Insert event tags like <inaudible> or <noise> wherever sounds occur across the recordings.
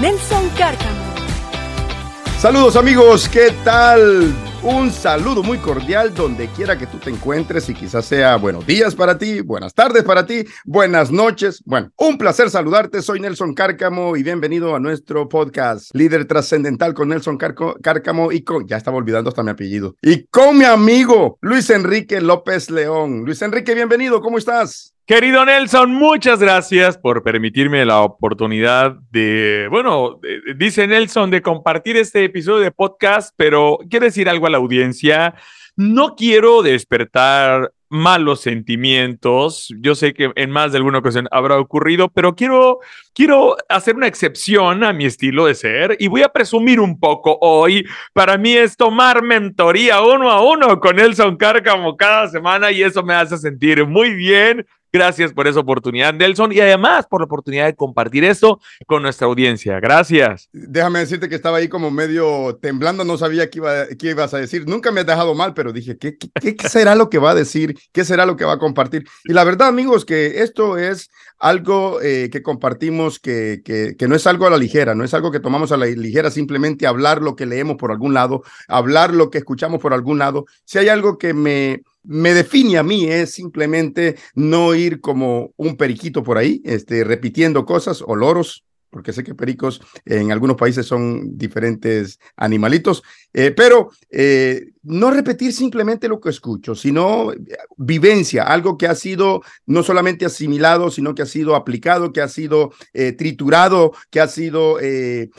Nelson Cárcamo. Saludos amigos, ¿qué tal? Un saludo muy cordial donde quiera que tú te encuentres y quizás sea buenos días para ti, buenas tardes para ti, buenas noches. Bueno, un placer saludarte. Soy Nelson Cárcamo y bienvenido a nuestro podcast Líder Trascendental con Nelson Cárcamo y con, ya estaba olvidando hasta mi apellido, y con mi amigo Luis Enrique López León. Luis Enrique, bienvenido, ¿cómo estás? Querido Nelson, muchas gracias por permitirme la oportunidad de, bueno, dice Nelson, de compartir este episodio de podcast, pero quiero decir algo a la audiencia. No quiero despertar malos sentimientos. Yo sé que en más de alguna ocasión habrá ocurrido, pero quiero, quiero hacer una excepción a mi estilo de ser y voy a presumir un poco hoy. Para mí es tomar mentoría uno a uno con Nelson Cárcamo cada semana y eso me hace sentir muy bien Gracias por esa oportunidad, Nelson, y además por la oportunidad de compartir esto con nuestra audiencia. Gracias. Déjame decirte que estaba ahí como medio temblando, no sabía qué, iba, qué ibas a decir. Nunca me has dejado mal, pero dije, ¿qué, ¿qué, qué, será lo que va a decir? ¿Qué será lo que va a compartir? Y la verdad, amigos, que esto es algo eh, que compartimos que, que, que no es algo a la ligera, no es algo que tomamos a la ligera, simplemente hablar lo que leemos por algún lado, hablar lo que escuchamos por algún lado. Si hay algo que me me define a mí es simplemente no ir como un periquito por ahí, este, repitiendo cosas o loros, porque sé que pericos en algunos países son diferentes animalitos, eh, pero eh, no repetir simplemente lo que escucho, sino eh, vivencia, algo que ha sido no solamente asimilado, sino que ha sido aplicado, que ha sido triturado, que ha sido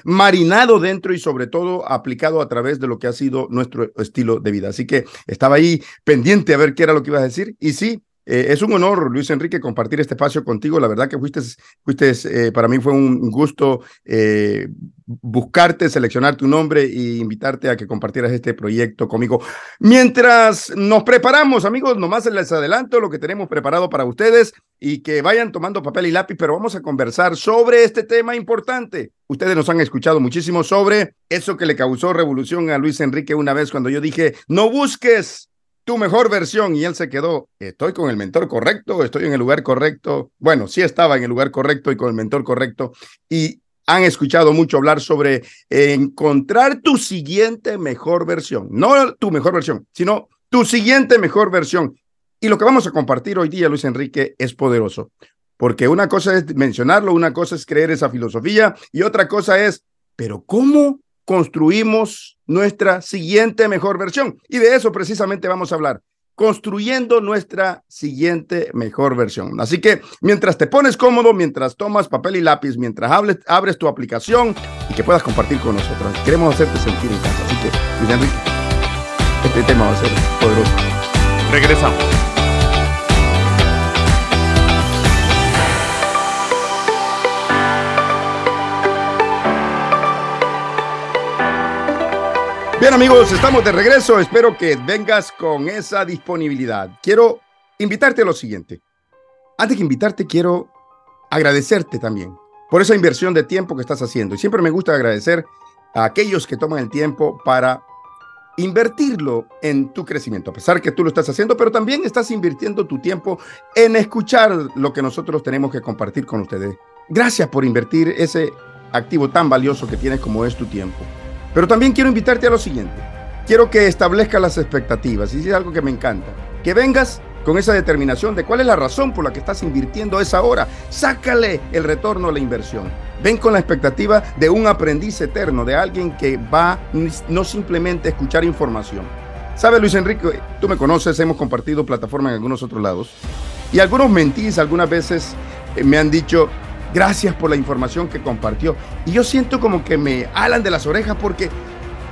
marinado dentro y sobre todo aplicado a través de lo que ha sido nuestro estilo de vida. Así que estaba ahí pendiente a ver qué era lo que iba a decir y sí, eh, es un honor, Luis Enrique, compartir este espacio contigo. La verdad que fuiste, fuiste eh, para mí fue un gusto eh, buscarte, seleccionar tu nombre e invitarte a que compartieras este proyecto conmigo. Mientras nos preparamos, amigos, nomás les adelanto lo que tenemos preparado para ustedes y que vayan tomando papel y lápiz, pero vamos a conversar sobre este tema importante. Ustedes nos han escuchado muchísimo sobre eso que le causó revolución a Luis Enrique una vez cuando yo dije, no busques tu mejor versión y él se quedó, estoy con el mentor correcto, estoy en el lugar correcto. Bueno, sí estaba en el lugar correcto y con el mentor correcto. Y han escuchado mucho hablar sobre encontrar tu siguiente mejor versión, no tu mejor versión, sino tu siguiente mejor versión. Y lo que vamos a compartir hoy día, Luis Enrique, es poderoso, porque una cosa es mencionarlo, una cosa es creer esa filosofía y otra cosa es, pero ¿cómo construimos nuestra siguiente mejor versión. Y de eso precisamente vamos a hablar, construyendo nuestra siguiente mejor versión. Así que mientras te pones cómodo, mientras tomas papel y lápiz, mientras abres tu aplicación y que puedas compartir con nosotros. Queremos hacerte sentir en casa. Así que, Luis Enrique, este tema va a ser poderoso. Regresamos. Bien amigos, estamos de regreso. Espero que vengas con esa disponibilidad. Quiero invitarte a lo siguiente. Antes que invitarte, quiero agradecerte también por esa inversión de tiempo que estás haciendo. Y siempre me gusta agradecer a aquellos que toman el tiempo para invertirlo en tu crecimiento, a pesar que tú lo estás haciendo, pero también estás invirtiendo tu tiempo en escuchar lo que nosotros tenemos que compartir con ustedes. Gracias por invertir ese activo tan valioso que tienes como es tu tiempo. Pero también quiero invitarte a lo siguiente. Quiero que establezcas las expectativas, y es algo que me encanta. Que vengas con esa determinación de cuál es la razón por la que estás invirtiendo esa hora. Sácale el retorno a la inversión. Ven con la expectativa de un aprendiz eterno, de alguien que va no simplemente a escuchar información. ¿Sabe, Luis Enrique? Tú me conoces, hemos compartido plataforma en algunos otros lados. Y algunos mentís, algunas veces eh, me han dicho, Gracias por la información que compartió. Y yo siento como que me alan de las orejas porque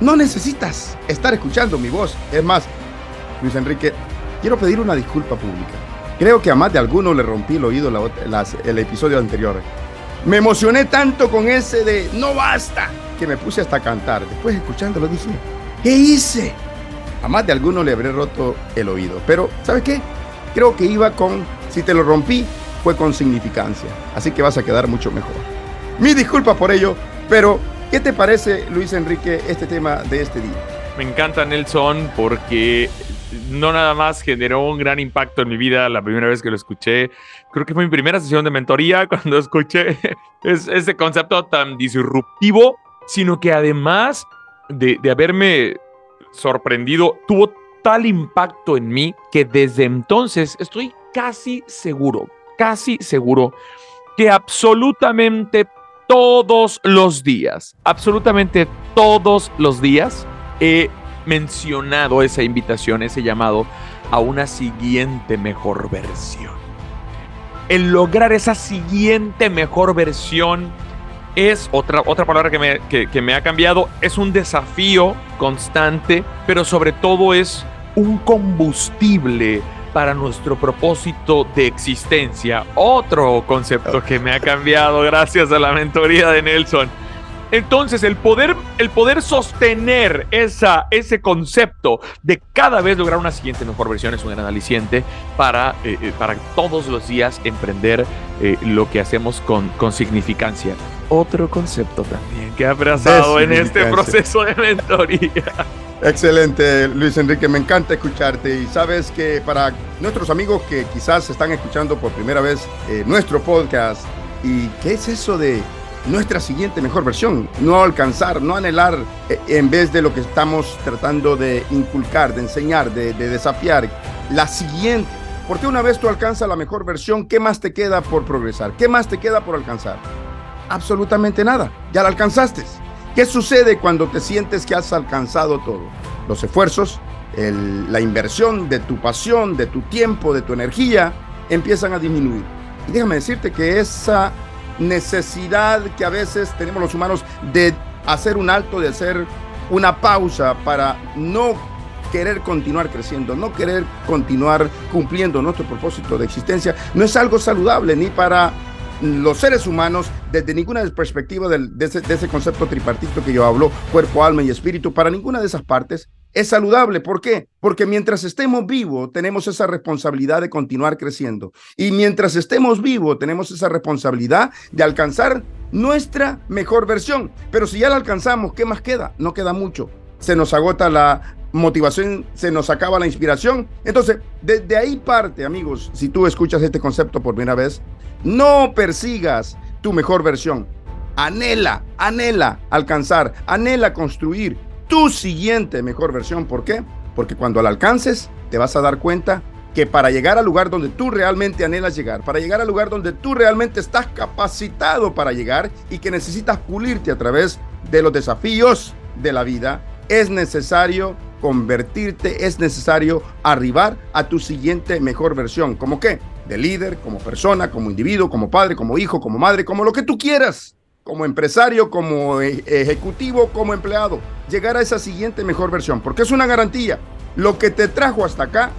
no necesitas estar escuchando mi voz. Es más, Luis Enrique, quiero pedir una disculpa pública. Creo que a más de alguno le rompí el oído el episodio anterior. Me emocioné tanto con ese de no basta que me puse hasta a cantar. Después escuchándolo dije, ¿qué hice? A más de alguno le habré roto el oído. Pero, ¿sabes qué? Creo que iba con, si te lo rompí, fue con significancia. Así que vas a quedar mucho mejor. Mi disculpa por ello, pero ¿qué te parece, Luis Enrique, este tema de este día? Me encanta Nelson porque no nada más generó un gran impacto en mi vida la primera vez que lo escuché. Creo que fue mi primera sesión de mentoría <laughs> cuando escuché ese concepto tan disruptivo, sino que además de, de haberme sorprendido, tuvo tal impacto en mí que desde entonces estoy casi seguro, casi seguro que absolutamente todos los días, absolutamente todos los días he mencionado esa invitación, ese llamado a una siguiente mejor versión. El lograr esa siguiente mejor versión es otra, otra palabra que me, que me ha cambiado, es un desafío constante, pero sobre todo es un combustible para nuestro propósito de existencia. Otro concepto que me ha cambiado gracias a la mentoría de Nelson. Entonces, el poder, el poder sostener esa, ese concepto de cada vez lograr una siguiente mejor versión es un gran aliciente para, eh, eh, para todos los días emprender eh, lo que hacemos con, con significancia. Otro concepto también que ha abrazado en este proceso de mentoría. Excelente, Luis Enrique, me encanta escucharte y sabes que para nuestros amigos que quizás están escuchando por primera vez nuestro podcast, ¿y qué es eso de nuestra siguiente mejor versión, no alcanzar, no anhelar eh, en vez de lo que estamos tratando de inculcar, de enseñar, de, desafiar, la siguiente. Porque una vez tú alcanzas la mejor versión, ¿qué más te queda por progresar? ¿Qué más te queda por alcanzar? Absolutamente nada, ya la alcanzaste. ¿Qué sucede cuando te sientes que has alcanzado todo? Los esfuerzos, la inversión de tu pasión, de tu tiempo, de tu energía, empiezan a disminuir. Y déjame decirte que esa necesidad que a veces tenemos los humanos de hacer un alto, de hacer una pausa para no querer continuar creciendo, no querer continuar cumpliendo nuestro propósito de existencia, no es algo saludable ni para los seres humanos desde ninguna perspectiva de, ese, de ese concepto tripartito que yo hablo, cuerpo, alma y espíritu, para ninguna de esas partes es saludable. ¿Por qué? Porque mientras estemos vivos, tenemos esa responsabilidad de continuar creciendo. Y mientras estemos vivos, tenemos esa responsabilidad de alcanzar nuestra mejor versión. Pero si ya la alcanzamos, ¿qué más queda? No queda mucho. Se nos agota la motivación, se nos acaba la inspiración. Entonces, desde ahí parte, amigos, si tú escuchas este concepto por primera vez, no persigas tu mejor versión. Anhela, anhela alcanzar, anhela construir tu siguiente mejor versión. ¿Por qué? Porque cuando la alcances, te vas a dar cuenta que para llegar al lugar donde tú realmente anhelas llegar, para llegar al lugar donde tú realmente estás capacitado para llegar y que necesitas pulirte a través de los desafíos de la vida, es necesario convertirte, es necesario arribar a tu siguiente mejor versión. ¿Como qué? De líder, como persona, como individuo, como padre, como hijo, como madre, como lo que tú quieras como empresario, como e, ejecutivo, como empleado, llegar a esa siguiente mejor versión, porque es una garantía. Lo que te trajo hasta acá,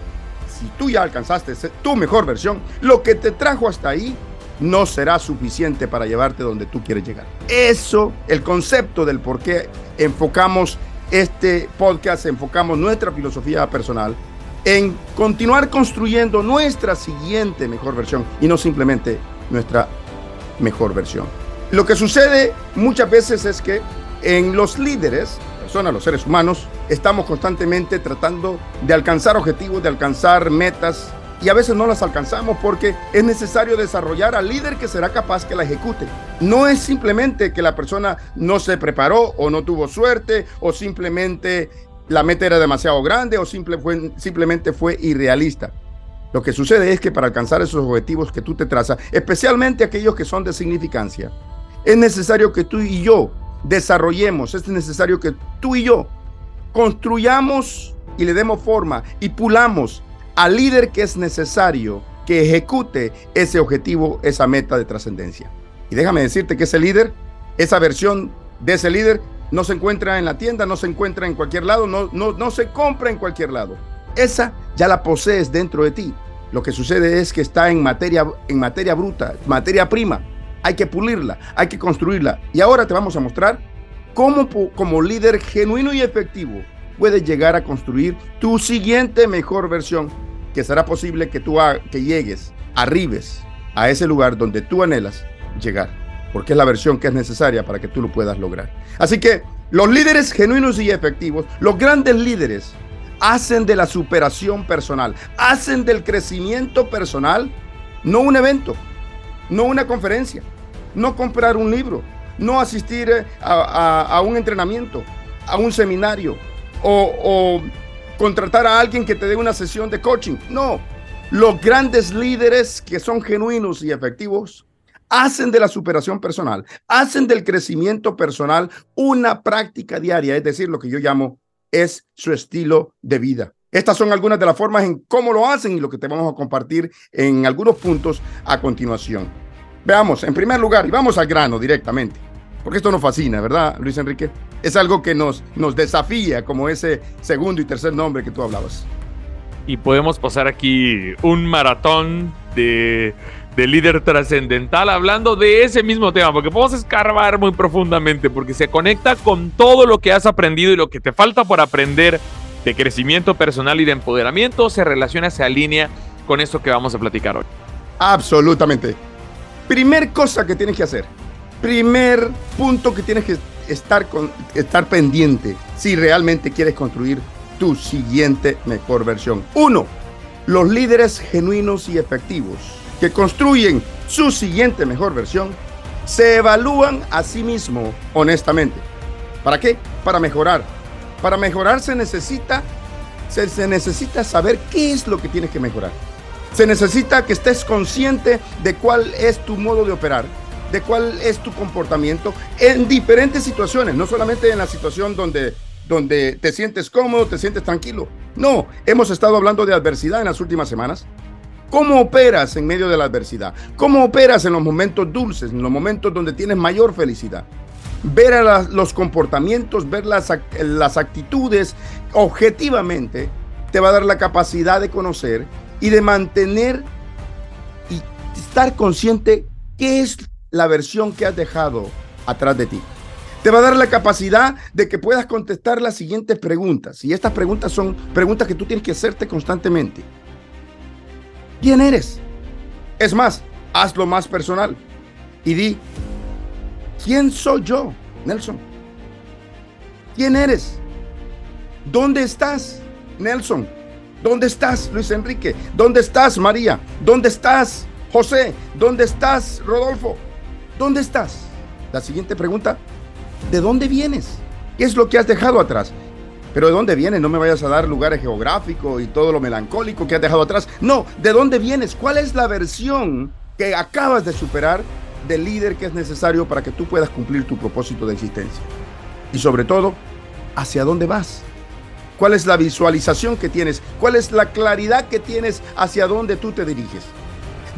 si tú ya alcanzaste tu mejor versión, lo que te trajo hasta ahí no será suficiente para llevarte donde tú quieres llegar. Eso, el concepto del por qué enfocamos este podcast, enfocamos nuestra filosofía personal en continuar construyendo nuestra siguiente mejor versión y no simplemente nuestra mejor versión. Lo que sucede muchas veces es que en los líderes, personas, los seres humanos, estamos constantemente tratando de alcanzar objetivos, de alcanzar metas, y a veces no las alcanzamos porque es necesario desarrollar al líder que será capaz que la ejecute. No es simplemente que la persona no se preparó o no tuvo suerte o simplemente la meta era demasiado grande o simplemente fue irrealista. Lo que sucede es que para alcanzar esos objetivos que tú te trazas, especialmente aquellos que son de significancia, es necesario que tú y yo desarrollemos, es necesario que tú y yo construyamos y le demos forma y pulamos al líder que es necesario que ejecute ese objetivo, esa meta de trascendencia. Y déjame decirte que ese líder, esa versión de ese líder, no se encuentra en la tienda, no se encuentra en cualquier lado, no, no, no se compra en cualquier lado. Esa ya la posees dentro de ti. Lo que sucede es que está en materia, en materia bruta, materia prima hay que pulirla, hay que construirla. Y ahora te vamos a mostrar cómo como líder genuino y efectivo puedes llegar a construir tu siguiente mejor versión, que será posible que tú que llegues, arribes a ese lugar donde tú anhelas llegar, porque es la versión que es necesaria para que tú lo puedas lograr. Así que los líderes genuinos y efectivos, los grandes líderes, hacen de la superación personal, hacen del crecimiento personal no un evento, no una conferencia, no comprar un libro, no asistir eh, a, un entrenamiento, a un seminario o, o contratar a alguien que te dé una sesión de coaching. No, los grandes líderes que son genuinos y efectivos hacen de la superación personal, hacen del crecimiento personal una práctica diaria, es decir, lo que yo llamo es su estilo de vida. Estas son algunas de las formas en cómo lo hacen y lo que te vamos a compartir en algunos puntos a continuación. Veamos, en primer lugar, y vamos al grano directamente, porque esto nos fascina, ¿verdad, Luis Enrique? Es algo que nos, nos desafía, como ese segundo y tercer nombre que tú hablabas. Y podemos pasar aquí un maratón de de líder trascendental hablando de ese mismo tema, porque podemos escarbar muy profundamente, porque se conecta con todo lo que has aprendido y lo que te falta por aprender de crecimiento personal y de empoderamiento, se relaciona, se alinea con esto que vamos a platicar hoy. Absolutamente. Primer cosa que tienes que hacer, primer punto que tienes que estar, con, estar pendiente si realmente quieres construir tu siguiente mejor versión. Uno, los líderes genuinos y efectivos que construyen su siguiente mejor versión se evalúan a sí mismo honestamente. ¿Para qué? Para mejorar. Para mejorar se necesita, se, se, necesita saber qué es lo que tienes que mejorar. Se necesita que estés consciente de cuál es tu modo de operar, de cuál es tu comportamiento en diferentes situaciones, no solamente en la situación donde, donde te sientes cómodo, te sientes tranquilo. No, hemos estado hablando de adversidad en las últimas semanas. ¿Cómo operas en medio de la adversidad? ¿Cómo operas en los momentos dulces, en los momentos donde tienes mayor felicidad? Ver los comportamientos, ver las, las actitudes objetivamente, te va a dar la capacidad de conocer y de mantener y estar consciente qué es la versión que has dejado atrás de ti. Te va a dar la capacidad de que puedas contestar las siguientes preguntas. Y estas preguntas son preguntas que tú tienes que hacerte constantemente. ¿Quién eres? Es más, hazlo más personal y di, ¿quién soy yo, Nelson? ¿Quién eres? ¿Dónde estás, Nelson? ¿Dónde estás, Luis Enrique? ¿Dónde estás, María? ¿Dónde estás, José? ¿Dónde estás, Rodolfo? ¿Dónde estás? La siguiente pregunta, ¿de dónde vienes? ¿Qué es lo que has dejado atrás? Pero ¿de dónde vienes? No me vayas a dar lugares geográficos y todo lo melancólico que has dejado atrás. No, ¿de dónde vienes? ¿Cuál es la versión que acabas de superar del líder que es necesario para que tú puedas cumplir tu propósito de existencia? Y sobre todo, ¿hacia dónde vas? ¿Cuál es la visualización que tienes? ¿Cuál es la claridad que tienes hacia dónde tú te diriges?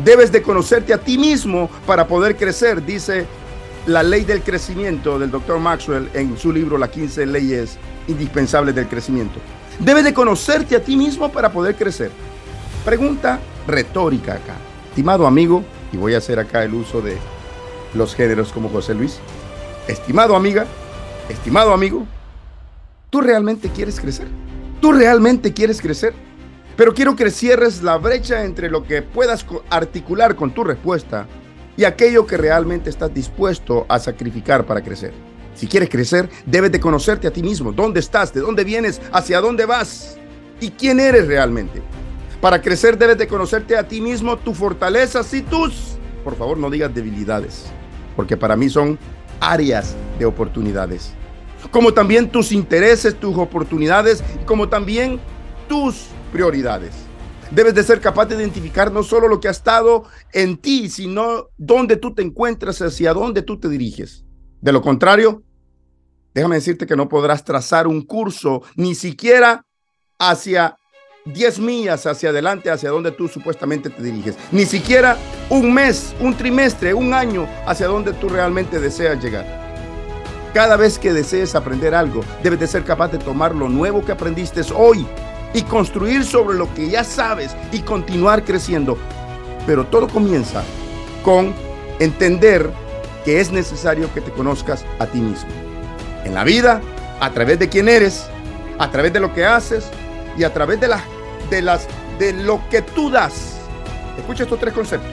Debes de conocerte a ti mismo para poder crecer, dice la ley del crecimiento del doctor Maxwell en su libro Las 15 leyes indispensables del crecimiento. Debes de conocerte a ti mismo para poder crecer. Pregunta retórica acá. Estimado amigo, y voy a hacer acá el uso de los géneros como José Luis. Estimado amiga, estimado amigo, ¿tú realmente quieres crecer? ¿Tú realmente quieres crecer? Pero quiero que cierres la brecha entre lo que puedas articular con tu respuesta y aquello que realmente estás dispuesto a sacrificar para crecer. Si quieres crecer, debes de conocerte a ti mismo. ¿Dónde estás? ¿De dónde vienes? ¿Hacia dónde vas? ¿Y quién eres realmente? Para crecer debes de conocerte a ti mismo, tus fortalezas y tus, por favor no digas debilidades, porque para mí son áreas de oportunidades. Como también tus intereses, tus oportunidades, como también tus prioridades. Debes de ser capaz de identificar no solo lo que ha estado en ti, sino dónde tú te encuentras, hacia dónde tú te diriges. De lo contrario, déjame decirte que no podrás trazar un curso ni siquiera hacia 10 millas hacia adelante, hacia donde tú supuestamente te diriges. Ni siquiera un mes, un trimestre, un año hacia donde tú realmente deseas llegar. Cada vez que desees aprender algo, debes de ser capaz de tomar lo nuevo que aprendiste hoy y construir sobre lo que ya sabes y continuar creciendo. Pero todo comienza con entender que es necesario que te conozcas a ti mismo. En la vida, a través de quién eres, a través de lo que haces y a través de, las de, las, de lo que tú das. Escucha estos tres conceptos.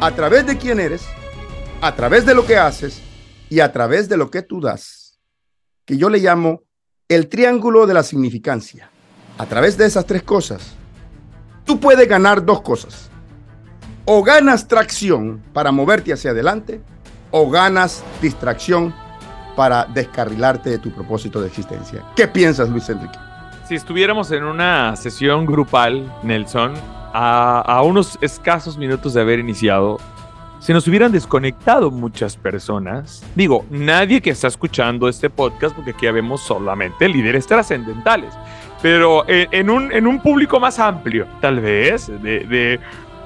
A través de quién eres, a través de lo que haces y a través de lo que tú das. Que yo le llamo el triángulo de la significancia. A través de esas tres cosas, tú puedes ganar dos cosas. O ganas tracción para moverte hacia adelante o ganas distracción para descarrilarte de tu propósito de existencia. ¿Qué piensas, Luis Enrique? Si estuviéramos en una sesión grupal, Nelson, a, unos escasos minutos de haber iniciado, se nos hubieran desconectado muchas personas. Digo, nadie que está escuchando este podcast, porque aquí vemos solamente líderes trascendentales, pero en, un, en un público más amplio, tal vez, de,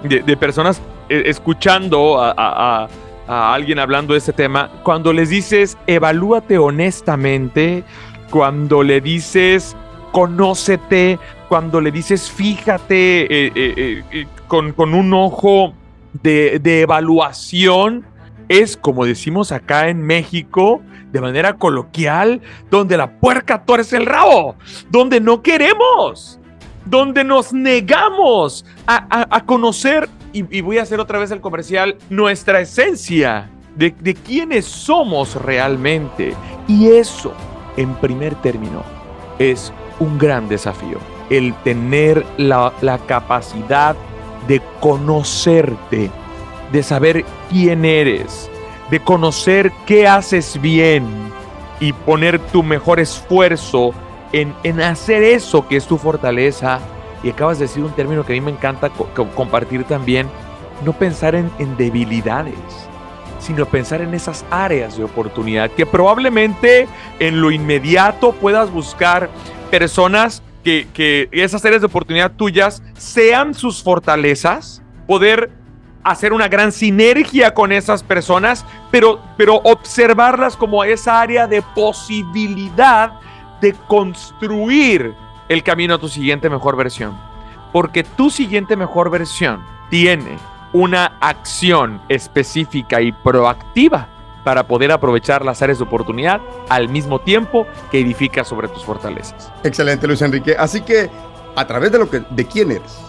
de, personas eh, escuchando a alguien hablando de este tema, cuando les dices evalúate honestamente, cuando le dices conócete, cuando le dices fíjate eh, eh, eh, con, con, un ojo de, de evaluación, es como decimos acá en México, de manera coloquial, donde la puerca tuerce el rabo, donde no queremos, donde nos negamos a, a, a conocer y, voy a hacer otra vez el comercial, nuestra esencia de, quiénes somos realmente. Y eso, en primer término, es un gran desafío. El tener la, la capacidad de conocerte, de saber quién eres, de conocer qué haces bien y poner tu mejor esfuerzo en, en hacer eso que es tu fortaleza y acabas de decir un término que a mí me encanta compartir también, no pensar en, debilidades, sino pensar en esas áreas de oportunidad que probablemente en lo inmediato puedas buscar personas que, que esas áreas de oportunidad tuyas sean sus fortalezas, poder hacer una gran sinergia con esas personas, pero, pero observarlas como esa área de posibilidad de construir el camino a tu siguiente mejor versión. Porque tu siguiente mejor versión tiene una acción específica y proactiva para poder aprovechar las áreas de oportunidad al mismo tiempo que edifica sobre tus fortalezas. Excelente, Luis Enrique. Así que a través de lo que de quién eres,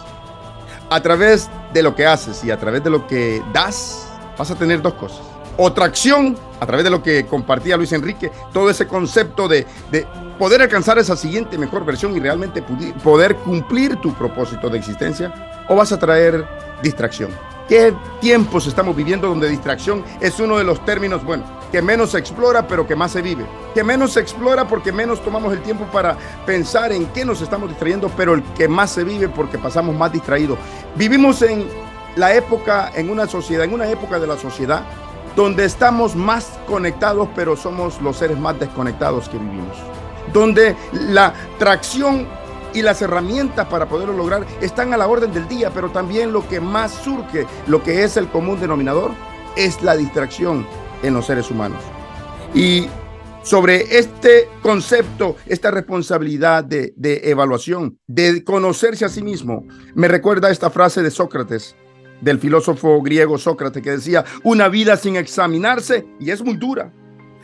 a través de lo que haces y a través de lo que das, vas a tener dos cosas. Otra acción, a través de lo que compartía Luis Enrique, todo ese concepto de, de poder alcanzar esa siguiente mejor versión y realmente poder cumplir tu propósito de existencia? ¿O vas a traer distracción? ¿Qué tiempos estamos viviendo donde distracción es uno de los términos, bueno, que menos se explora pero que más se vive? Que menos se explora porque menos tomamos el tiempo para pensar en qué nos estamos distrayendo, pero el que más se vive porque pasamos más distraídos. Vivimos en la época, en una sociedad, en una época de la sociedad donde estamos más conectados, pero somos los seres más desconectados que vivimos donde la tracción y las herramientas para poderlo lograr están a la orden del día, pero también lo que más surge, lo que es el común denominador, es la distracción en los seres humanos. Y sobre este concepto, esta responsabilidad de, de, evaluación, de conocerse a sí mismo, me recuerda esta frase de Sócrates, del filósofo griego Sócrates, que decía, una vida sin examinarse, y es muy dura,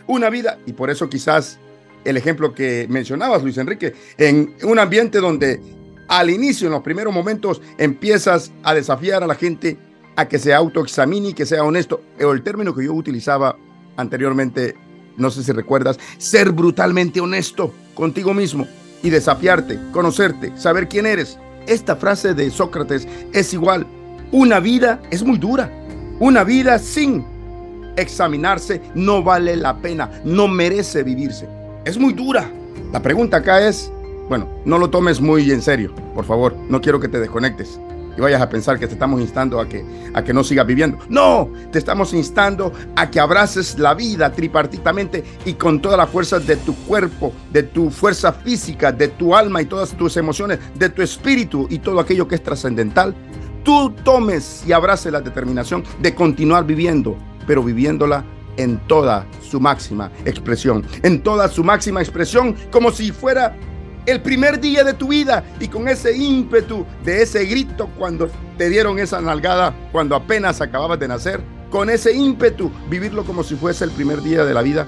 una vida, y por eso quizás el ejemplo que mencionabas, Luis Enrique, en un ambiente donde al inicio, en los primeros momentos, empiezas a desafiar a la gente a que se autoexamine y que sea honesto. El término que yo utilizaba anteriormente, no sé si recuerdas, ser brutalmente honesto contigo mismo y desafiarte, conocerte, saber quién eres. Esta frase de Sócrates es igual. Una vida es muy dura. Una vida sin examinarse no vale la pena, no merece vivirse es muy dura. La pregunta acá es, bueno, no lo tomes muy en serio, por favor, no quiero que te desconectes y vayas a pensar que te estamos instando a que, a que no sigas viviendo. No, te estamos instando a que abraces la vida tripartitamente y con todas las fuerzas de tu cuerpo, de tu fuerza física, de tu alma y todas tus emociones, de tu espíritu y todo aquello que es trascendental. Tú tomes y abraces la determinación de continuar viviendo, pero viviéndola en toda su máxima expresión, en toda su máxima expresión, como si fuera el primer día de tu vida y con ese ímpetu de ese grito cuando te dieron esa nalgada, cuando apenas acababas de nacer, con ese ímpetu, vivirlo como si fuese el primer día de la vida,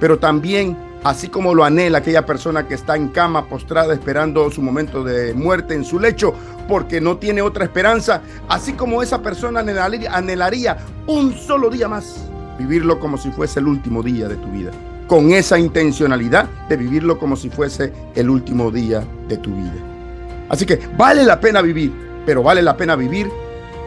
pero también así como lo anhela aquella persona que está en cama postrada esperando su momento de muerte en su lecho porque no tiene otra esperanza, así como esa persona anhelaría, un solo día más, vivirlo como si fuese el último día de tu vida, con esa intencionalidad de vivirlo como si fuese el último día de tu vida. Así que vale la pena vivir, pero vale la pena vivir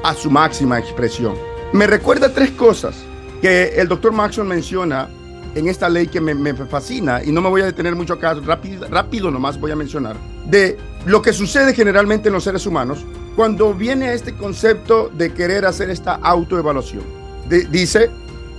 a su máxima expresión. Me recuerda tres cosas que el doctor Maxwell menciona en esta ley que me, fascina y no me voy a detener mucho acá, rápido, rápido nomás voy a mencionar, de lo que sucede generalmente en los seres humanos cuando viene este concepto de querer hacer esta autoevaluación. dice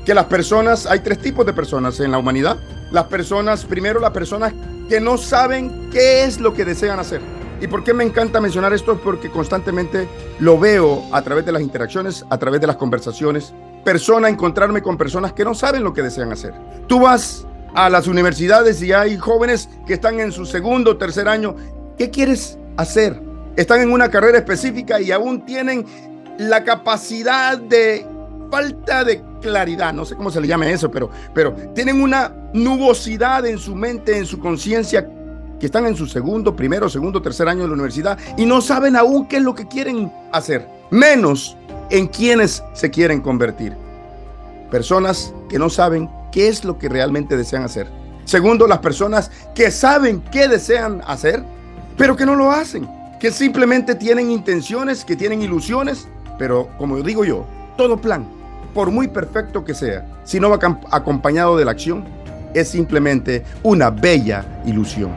que las personas, hay tres tipos de personas en la humanidad. Las personas, primero las personas que no saben qué es lo que desean hacer. ¿Y por qué me encanta mencionar esto? Porque constantemente lo veo a través de las interacciones, a través de las conversaciones, persona encontrarme con personas que no saben lo que desean hacer. Tú vas a las universidades y hay jóvenes que están en su segundo o tercer año. ¿Qué quieres hacer? Están en una carrera específica y aún tienen la capacidad de falta de claridad, no sé cómo se le llame eso, pero, pero tienen una nubosidad en su mente, en su conciencia, que están en su segundo, primero, segundo, tercer año de la universidad y no saben aún qué es lo que quieren hacer. Menos en quienes se quieren convertir. Personas que no saben qué es lo que realmente desean hacer. Segundo, las personas que saben qué desean hacer, pero que no lo hacen. Que simplemente tienen intenciones, que tienen ilusiones, pero como digo yo, todo plan, por muy perfecto que sea, si no va acompañado de la acción, es simplemente una bella ilusión.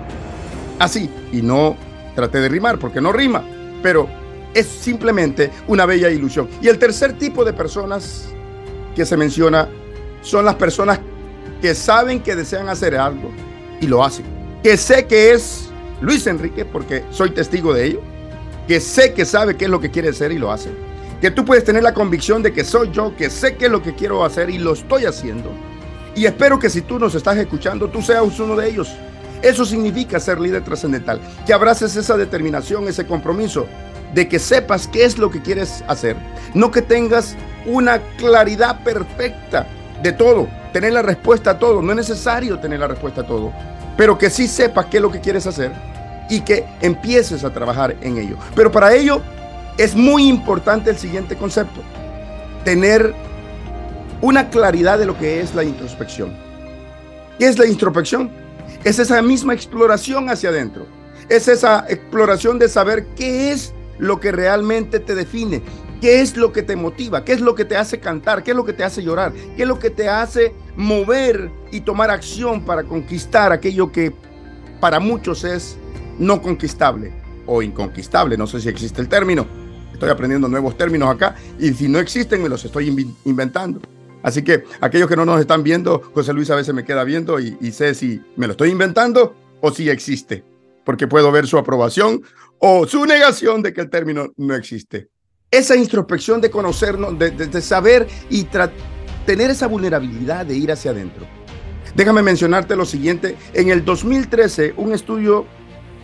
Así, y no traté de rimar porque no rima, pero es simplemente una bella ilusión. Y el tercer tipo de personas que se menciona son las personas que saben que desean hacer algo y lo hacen. Que sé que es Luis Enrique, porque soy testigo de ello. Que sé que sabe qué es lo que quiere hacer y lo hace. Que tú puedes tener la convicción de que soy yo, que sé qué es lo que quiero hacer y lo estoy haciendo. Y espero que si tú nos estás escuchando, tú seas uno de ellos. Eso significa ser líder trascendental, que abraces esa determinación, ese compromiso de que sepas qué es lo que quieres hacer, no que tengas una claridad perfecta de todo, tener la respuesta a todo, no es necesario tener la respuesta a todo, pero que sí sepas qué es lo que quieres hacer y que empieces a trabajar en ello. Pero para ello es muy importante el siguiente concepto, tener una claridad de lo que es la introspección. ¿Qué es la introspección? Es esa misma exploración hacia adentro. Es esa exploración de saber qué es lo que realmente te define. ¿Qué es lo que te motiva? ¿Qué es lo que te hace cantar? ¿Qué es lo que te hace llorar? ¿Qué es lo que te hace mover y tomar acción para conquistar aquello que para muchos es no conquistable o inconquistable? No sé si existe el término. Estoy aprendiendo nuevos términos acá y si no existen me los estoy inventando. Así que aquellos que no nos están viendo, José Luis a veces me queda viendo y, y sé si me lo estoy inventando o si existe, porque puedo ver su aprobación o su negación de que el término no existe. Esa introspección de conocernos, de, saber y tener esa vulnerabilidad de ir hacia adentro. Déjame mencionarte lo siguiente. En el 2013, un estudio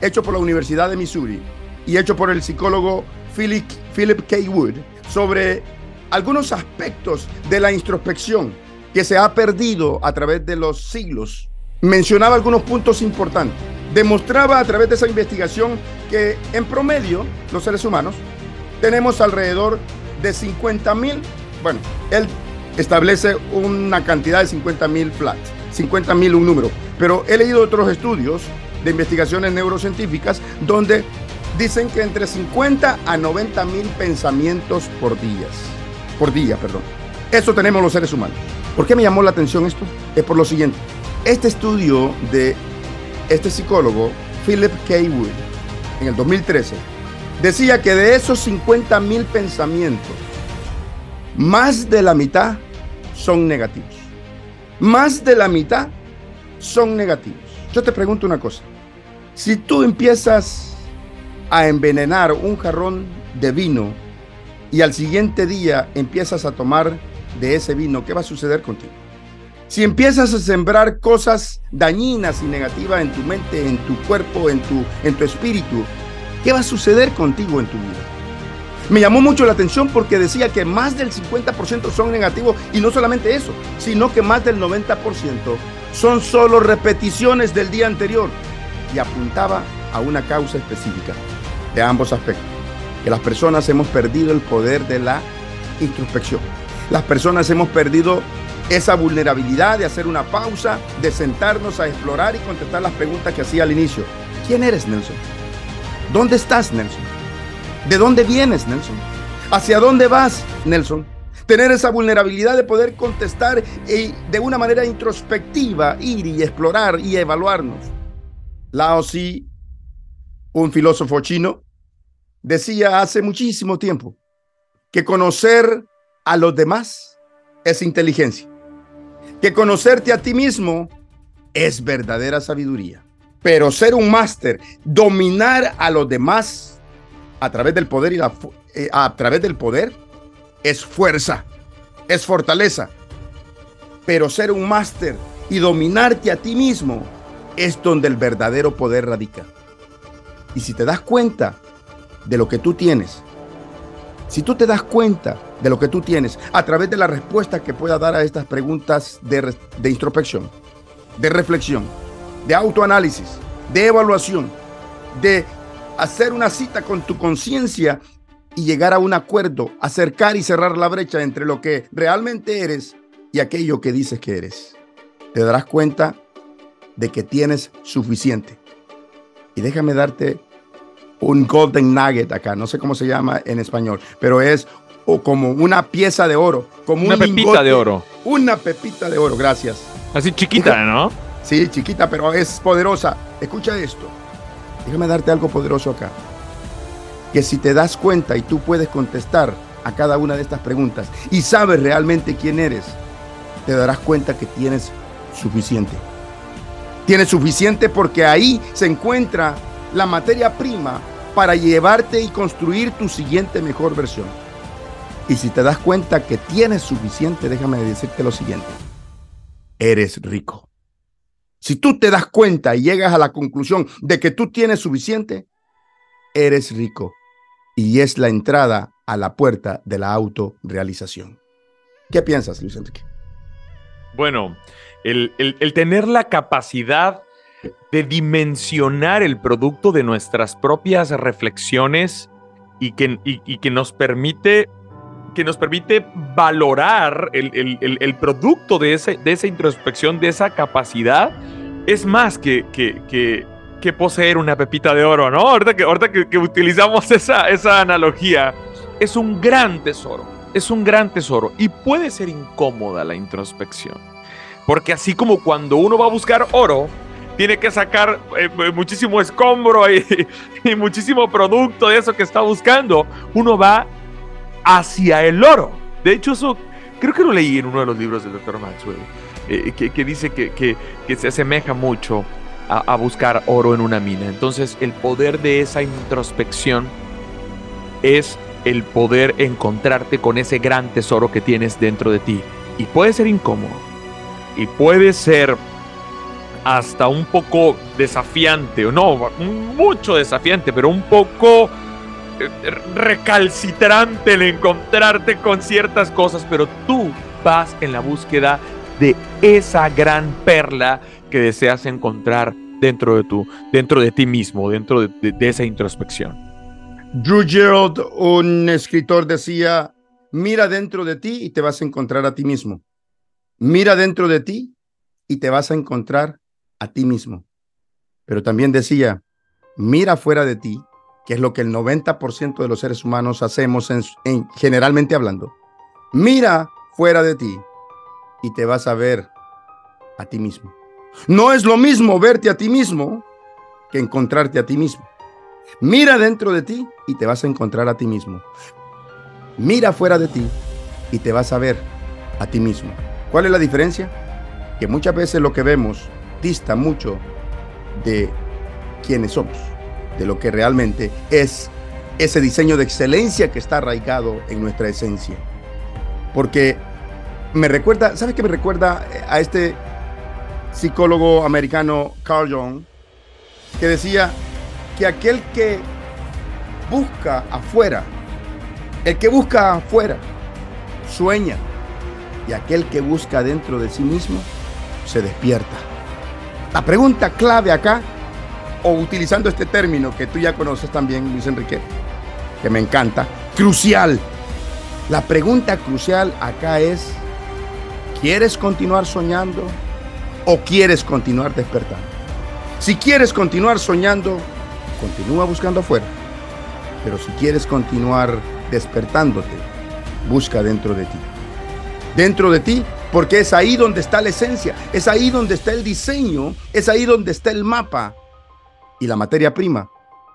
hecho por la Universidad de Missouri y hecho por el psicólogo Philip, Philip K. Wood sobre algunos aspectos de la introspección que se ha perdido a través de los siglos, mencionaba algunos puntos importantes demostraba a través de esa investigación que en promedio los seres humanos tenemos alrededor de 50 mil, bueno, él establece una cantidad de 50 mil flats, 50 mil un número, pero he leído otros estudios de investigaciones neurocientíficas donde dicen que entre 50 a 90 mil pensamientos por día, por día, perdón. Eso tenemos los seres humanos. ¿Por qué me llamó la atención esto? Es por lo siguiente. Este estudio de este psicólogo, Philip K. Wood, en el 2013, decía que de esos 50 mil pensamientos, más de la mitad son negativos. Más de la mitad son negativos. Yo te pregunto una cosa. Si tú empiezas a envenenar un jarrón de vino y al siguiente día empiezas a tomar de ese vino, ¿qué va a suceder contigo? Si empiezas a sembrar cosas dañinas y negativas en tu mente, en tu cuerpo, en tu, en tu espíritu, ¿qué va a suceder contigo en tu vida? Me llamó mucho la atención porque decía que más del 50% son negativos y no solamente eso, sino que más del 90% son solo repeticiones del día anterior y apuntaba a una causa específica de ambos aspectos, que las personas hemos perdido el poder de la introspección. Las personas hemos perdido esa vulnerabilidad de hacer una pausa, de sentarnos a explorar y contestar las preguntas que hacía al inicio. ¿Quién eres, Nelson? ¿Dónde estás, Nelson? ¿De dónde vienes, Nelson? ¿Hacia dónde vas, Nelson? Tener esa vulnerabilidad de poder contestar y de una manera introspectiva, ir y explorar y evaluarnos. Lao Tzu, un filósofo chino, decía hace muchísimo tiempo que conocer a los demás es inteligencia, que conocerte a ti mismo es verdadera sabiduría, pero ser un máster, dominar a los demás, a través del poder y la eh, a través del poder es fuerza, es fortaleza. Pero ser un máster y dominarte a ti mismo es donde el verdadero poder radica. Y si te das cuenta de lo que tú tienes, si tú te das cuenta de lo que tú tienes a través de la respuesta que pueda dar a estas preguntas de, de introspección, de reflexión, de autoanálisis, de evaluación, de hacer una cita con tu conciencia y llegar a un acuerdo, acercar y cerrar la brecha entre lo que realmente eres y aquello que dices que eres. Te darás cuenta de que tienes suficiente. Y déjame darte un golden nugget acá, no sé cómo se llama en español, pero es o como una pieza de oro, como una pepita de oro. Una pepita de oro, gracias. Así chiquita, ¿no? Sí, chiquita, pero es poderosa. Escucha esto. Déjame darte algo poderoso acá. Que si te das cuenta y tú puedes contestar a cada una de estas preguntas y sabes realmente quién eres, te darás cuenta que tienes suficiente. Tienes suficiente porque ahí se encuentra la materia prima para llevarte y construir tu siguiente mejor versión. Y si te das cuenta que tienes suficiente, déjame decirte lo siguiente. Eres rico. Si tú te das cuenta y llegas a la conclusión de que tú tienes suficiente, eres rico y es la entrada a la puerta de la autorrealización. ¿Qué piensas, Luis Enrique? Bueno, el, tener la capacidad de dimensionar el producto de nuestras propias reflexiones y que, que nos permite que nos permite valorar el, producto de, ese, de esa introspección, de esa capacidad, es más que, que, que, poseer una pepita de oro, ¿no? Ahorita que, ahorita que, utilizamos esa, esa analogía, es un gran tesoro, es un gran tesoro y puede ser incómoda la introspección. Porque así como cuando uno va a buscar oro, tiene que sacar eh, muchísimo escombro y, <laughs> y, muchísimo producto de eso que está buscando, uno va hacia el oro. De hecho, eso creo que lo leí en uno de los libros del Dr. Maxwell. Eh, que, dice que, se asemeja mucho a, buscar oro en una mina. Entonces el poder de esa introspección es el poder encontrarte con ese gran tesoro que tienes dentro de ti. Y puede ser incómodo. Y puede ser hasta un poco desafiante, o no, mucho desafiante, pero un poco eh, recalcitrante el encontrarte con ciertas cosas, pero tú vas en la búsqueda de esa gran perla que deseas encontrar dentro de, tu, dentro de ti mismo, dentro de, esa introspección. Drew Gerald, un escritor, decía, mira dentro de ti y te vas a encontrar a ti mismo. Mira dentro de ti y te vas a encontrar a ti mismo. Pero también decía, mira fuera de ti, que es lo que el 90% de los seres humanos hacemos en, generalmente hablando. Mira fuera de ti y te vas a ver a ti mismo. No es lo mismo verte a ti mismo que encontrarte a ti mismo. Mira dentro de ti y te vas a encontrar a ti mismo. Mira fuera de ti y te vas a ver a ti mismo. ¿Cuál es la diferencia? Que muchas veces lo que vemos mucho de quiénes somos, de lo que realmente es ese diseño de excelencia que está arraigado en nuestra esencia. Porque me recuerda, ¿sabes qué me recuerda eh, a este psicólogo americano Carl Jung? Que decía que aquel que busca afuera El que busca afuera sueña y aquel que busca dentro de sí mismo se despierta. La pregunta clave acá, o utilizando este término que tú ya conoces también, Luis Enrique, que me encanta, crucial. La pregunta crucial acá es, ¿quieres continuar soñando o quieres continuar despertando? Si quieres continuar soñando, continúa buscando afuera. Pero si quieres continuar despertándote, busca dentro de ti. Dentro de ti, porque es ahí donde está la esencia, es ahí donde está el diseño, es ahí donde está el mapa y la materia prima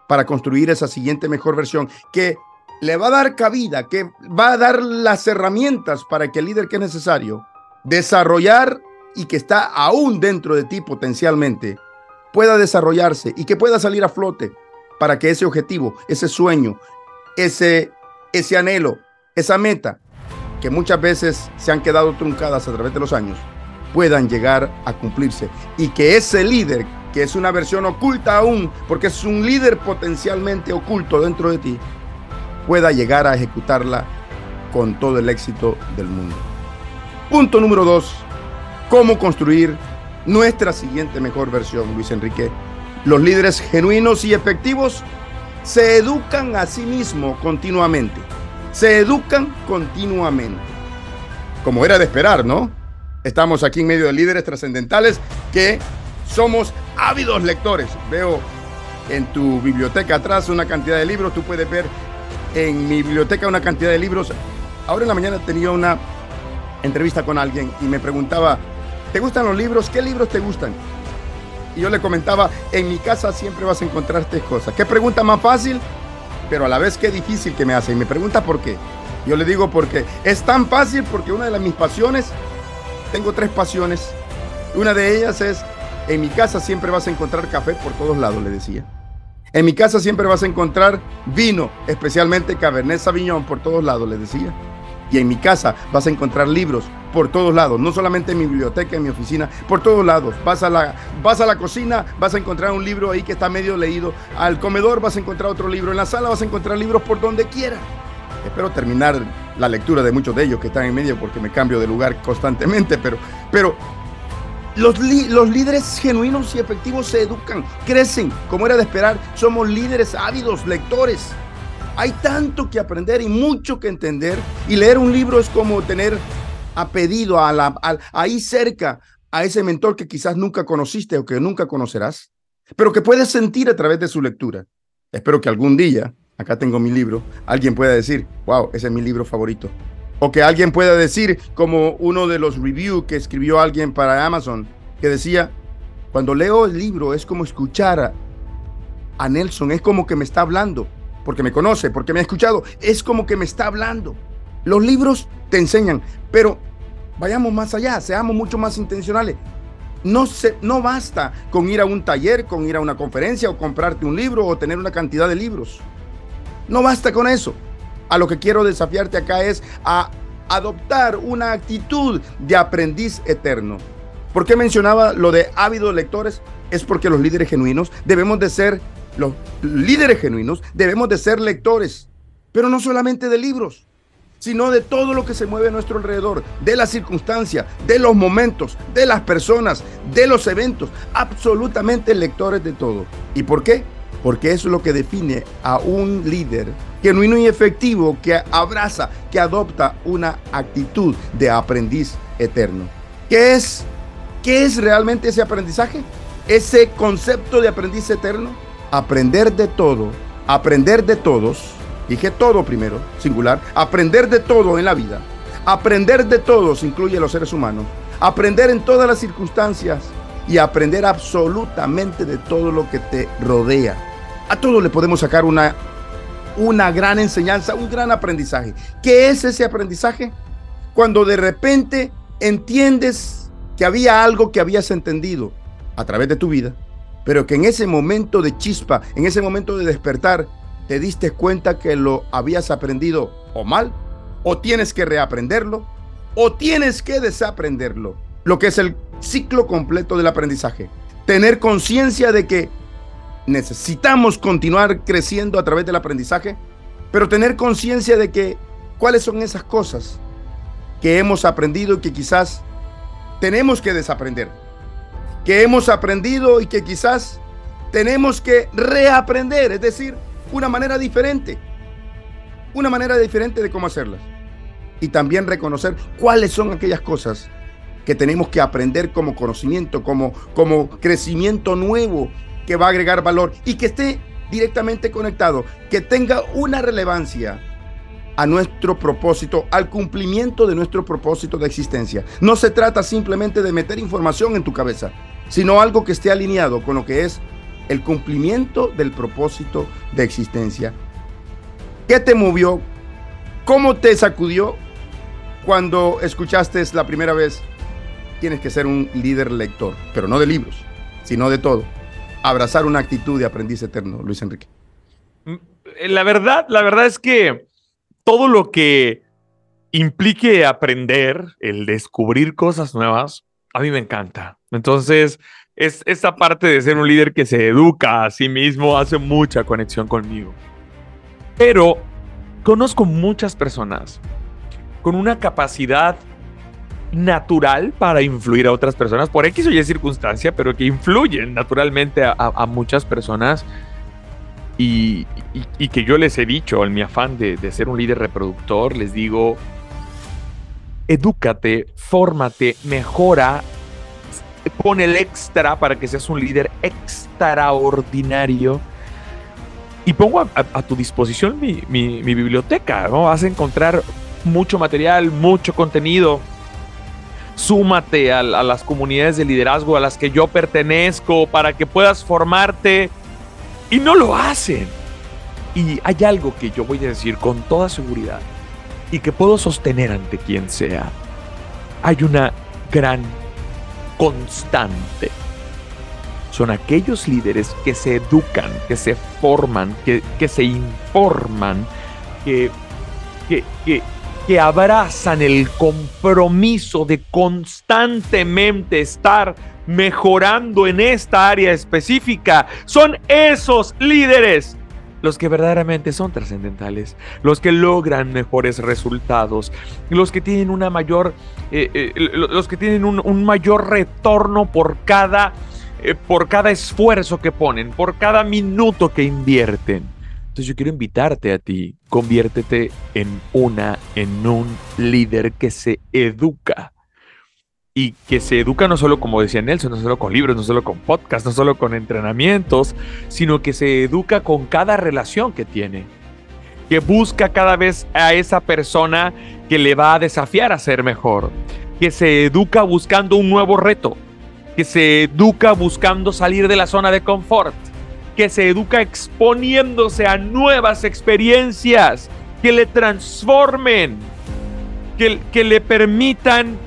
para construir esa siguiente mejor versión que le va a dar cabida, que va a dar las herramientas para que el líder que es necesario desarrollar y que está aún dentro de ti potencialmente pueda desarrollarse y que pueda salir a flote para que ese objetivo, ese sueño, ese, ese anhelo, esa meta, que muchas veces se han quedado truncadas a través de los años, puedan llegar a cumplirse y que ese líder, que es una versión oculta aún, porque es un líder potencialmente oculto dentro de ti, pueda llegar a ejecutarla con todo el éxito del mundo. Punto número dos, cómo construir nuestra siguiente mejor versión, Luis Enrique. Los líderes genuinos y efectivos se educan a sí mismos continuamente. Se educan continuamente. Como era de esperar, ¿no? Estamos aquí en medio de líderes trascendentales que somos ávidos lectores. Veo en tu biblioteca atrás una cantidad de libros. Tú puedes ver en mi biblioteca una cantidad de libros. Ahora en la mañana tenía una entrevista con alguien y me preguntaba, ¿Te gustan los libros? ¿Qué libros te gustan? Y yo le comentaba, en mi casa siempre vas a encontrar estas cosas. ¿Qué pregunta más fácil? Pero a la vez qué difícil que me hace. Y me pregunta por qué. Yo le digo porque es tan fácil porque una de mis pasiones, tengo tres pasiones. Una de ellas es, en mi casa siempre vas a encontrar café por todos lados, le decía. En mi casa siempre vas a encontrar vino, especialmente Cabernet Sauvignon por todos lados, le decía. Y en mi casa vas a encontrar libros por todos lados, no solamente en mi biblioteca, en mi oficina, por todos lados. Vas a la, vas a la cocina, vas a encontrar un libro ahí que está medio leído. Al comedor vas a encontrar otro libro. En la sala vas a encontrar libros por donde quiera. Espero terminar la lectura de muchos de ellos que están en medio porque me cambio de lugar constantemente, pero, pero los, los, líderes genuinos y efectivos se educan, crecen, como era de esperar. Somos líderes ávidos, lectores. Hay tanto que aprender y mucho que entender. Y leer un libro es como tener a pedido a la, ahí cerca a ese mentor que quizás nunca conociste o que nunca conocerás, pero que puedes sentir a través de su lectura. Espero que algún día, acá tengo mi libro, alguien pueda decir, wow, ese es mi libro favorito. O que alguien pueda decir, como uno de los reviews que escribió alguien para Amazon, que decía, cuando leo el libro es como escuchar a, a Nelson, es como que me está hablando porque me conoce, porque me ha escuchado, es como que me está hablando. Los libros te enseñan, pero vayamos más allá, seamos mucho más intencionales. No, se, no basta con ir a un taller, con ir a una conferencia o comprarte un libro o tener una cantidad de libros. No basta con eso. A lo que quiero desafiarte acá es a adoptar una actitud de aprendiz eterno. ¿Por qué mencionaba lo de ávidos lectores? Es porque los líderes genuinos debemos de ser los líderes genuinos debemos de ser lectores, pero no solamente de libros, sino de todo lo que se mueve a nuestro alrededor, de las circunstancias, de los momentos, de las personas, de los eventos, absolutamente lectores de todo. ¿Y por qué? Porque eso es lo que define a un líder genuino y efectivo que abraza, que adopta una actitud de aprendiz eterno. ¿Qué es? ¿Qué es realmente ese aprendizaje? Ese concepto de aprendiz eterno aprender de todo, aprender de todos, dije todo primero, singular, aprender de todo en la vida, aprender de todos incluye los seres humanos, aprender en todas las circunstancias y aprender absolutamente de todo lo que te rodea. A todo le podemos sacar una, una gran enseñanza, un gran aprendizaje. ¿Qué es ese aprendizaje? Cuando de repente entiendes que había algo que habías entendido a través de tu vida pero que en ese momento de chispa, en ese momento de despertar, te diste cuenta que lo habías aprendido o mal, o tienes que reaprenderlo, o tienes que desaprenderlo. Lo que es el ciclo completo del aprendizaje. Tener conciencia de que necesitamos continuar creciendo a través del aprendizaje pero tener conciencia de que cuáles son esas cosas que hemos aprendido y que quizás tenemos que desaprender, que hemos aprendido y que quizás tenemos que reaprender, es decir, una manera diferente, una manera diferente de cómo hacerlas. Y también reconocer cuáles son aquellas cosas que tenemos que aprender como conocimiento, como, como crecimiento nuevo que va a agregar valor y que esté directamente conectado, que tenga una relevancia a nuestro propósito, al cumplimiento de nuestro propósito de existencia. No se trata simplemente de meter información en tu cabeza, sino algo que esté alineado con lo que es el cumplimiento del propósito de existencia. ¿Qué te movió? ¿Cómo te sacudió cuando escuchaste la primera vez? Tienes que ser un líder lector, pero no de libros, sino de todo. Abrazar una actitud de aprendiz eterno, Luis Enrique. Mm, la verdad, la verdad es que todo lo que implique aprender, el descubrir cosas nuevas, a mí me encanta. Entonces, es esta parte de ser un líder que se educa a sí mismo hace mucha conexión conmigo. Pero conozco muchas personas con una capacidad natural para influir a otras personas por X o Y circunstancia, pero que influyen naturalmente a, muchas personas y, que yo les he dicho en mi afán de, de ser un líder reproductor, les digo, edúcate, fórmate, mejora pone el extra para que seas un líder extraordinario. Y pongo a, tu disposición mi, biblioteca, ¿no? Vas a encontrar mucho material, mucho contenido. Súmate a, a las comunidades de liderazgo a las que yo pertenezco para que puedas formarte. Y no lo hacen. Y hay algo que yo voy a decir con toda seguridad y que puedo sostener ante quien sea. Hay una gran constante. Son aquellos líderes que se educan, que se forman, que, se informan, que, que, que, que abrazan el compromiso de constantemente estar mejorando en esta área específica. Son esos líderes los que verdaderamente son trascendentales, los que logran mejores resultados, los que tienen una mayor, eh, eh, los que tienen un, mayor retorno por cada, eh, por cada esfuerzo que ponen, por cada minuto que invierten. Entonces yo quiero invitarte a ti, conviértete en una, en un líder que se educa y que se educa no solo, como decía Nelson, no solo con libros, no solo con podcasts, no solo con entrenamientos, sino que se educa con cada relación que tiene, que busca cada vez a esa persona que le va a desafiar a ser mejor, que se educa buscando un nuevo reto, que se educa buscando salir de la zona de confort, que se educa exponiéndose a nuevas experiencias que le transformen, que, que le permitan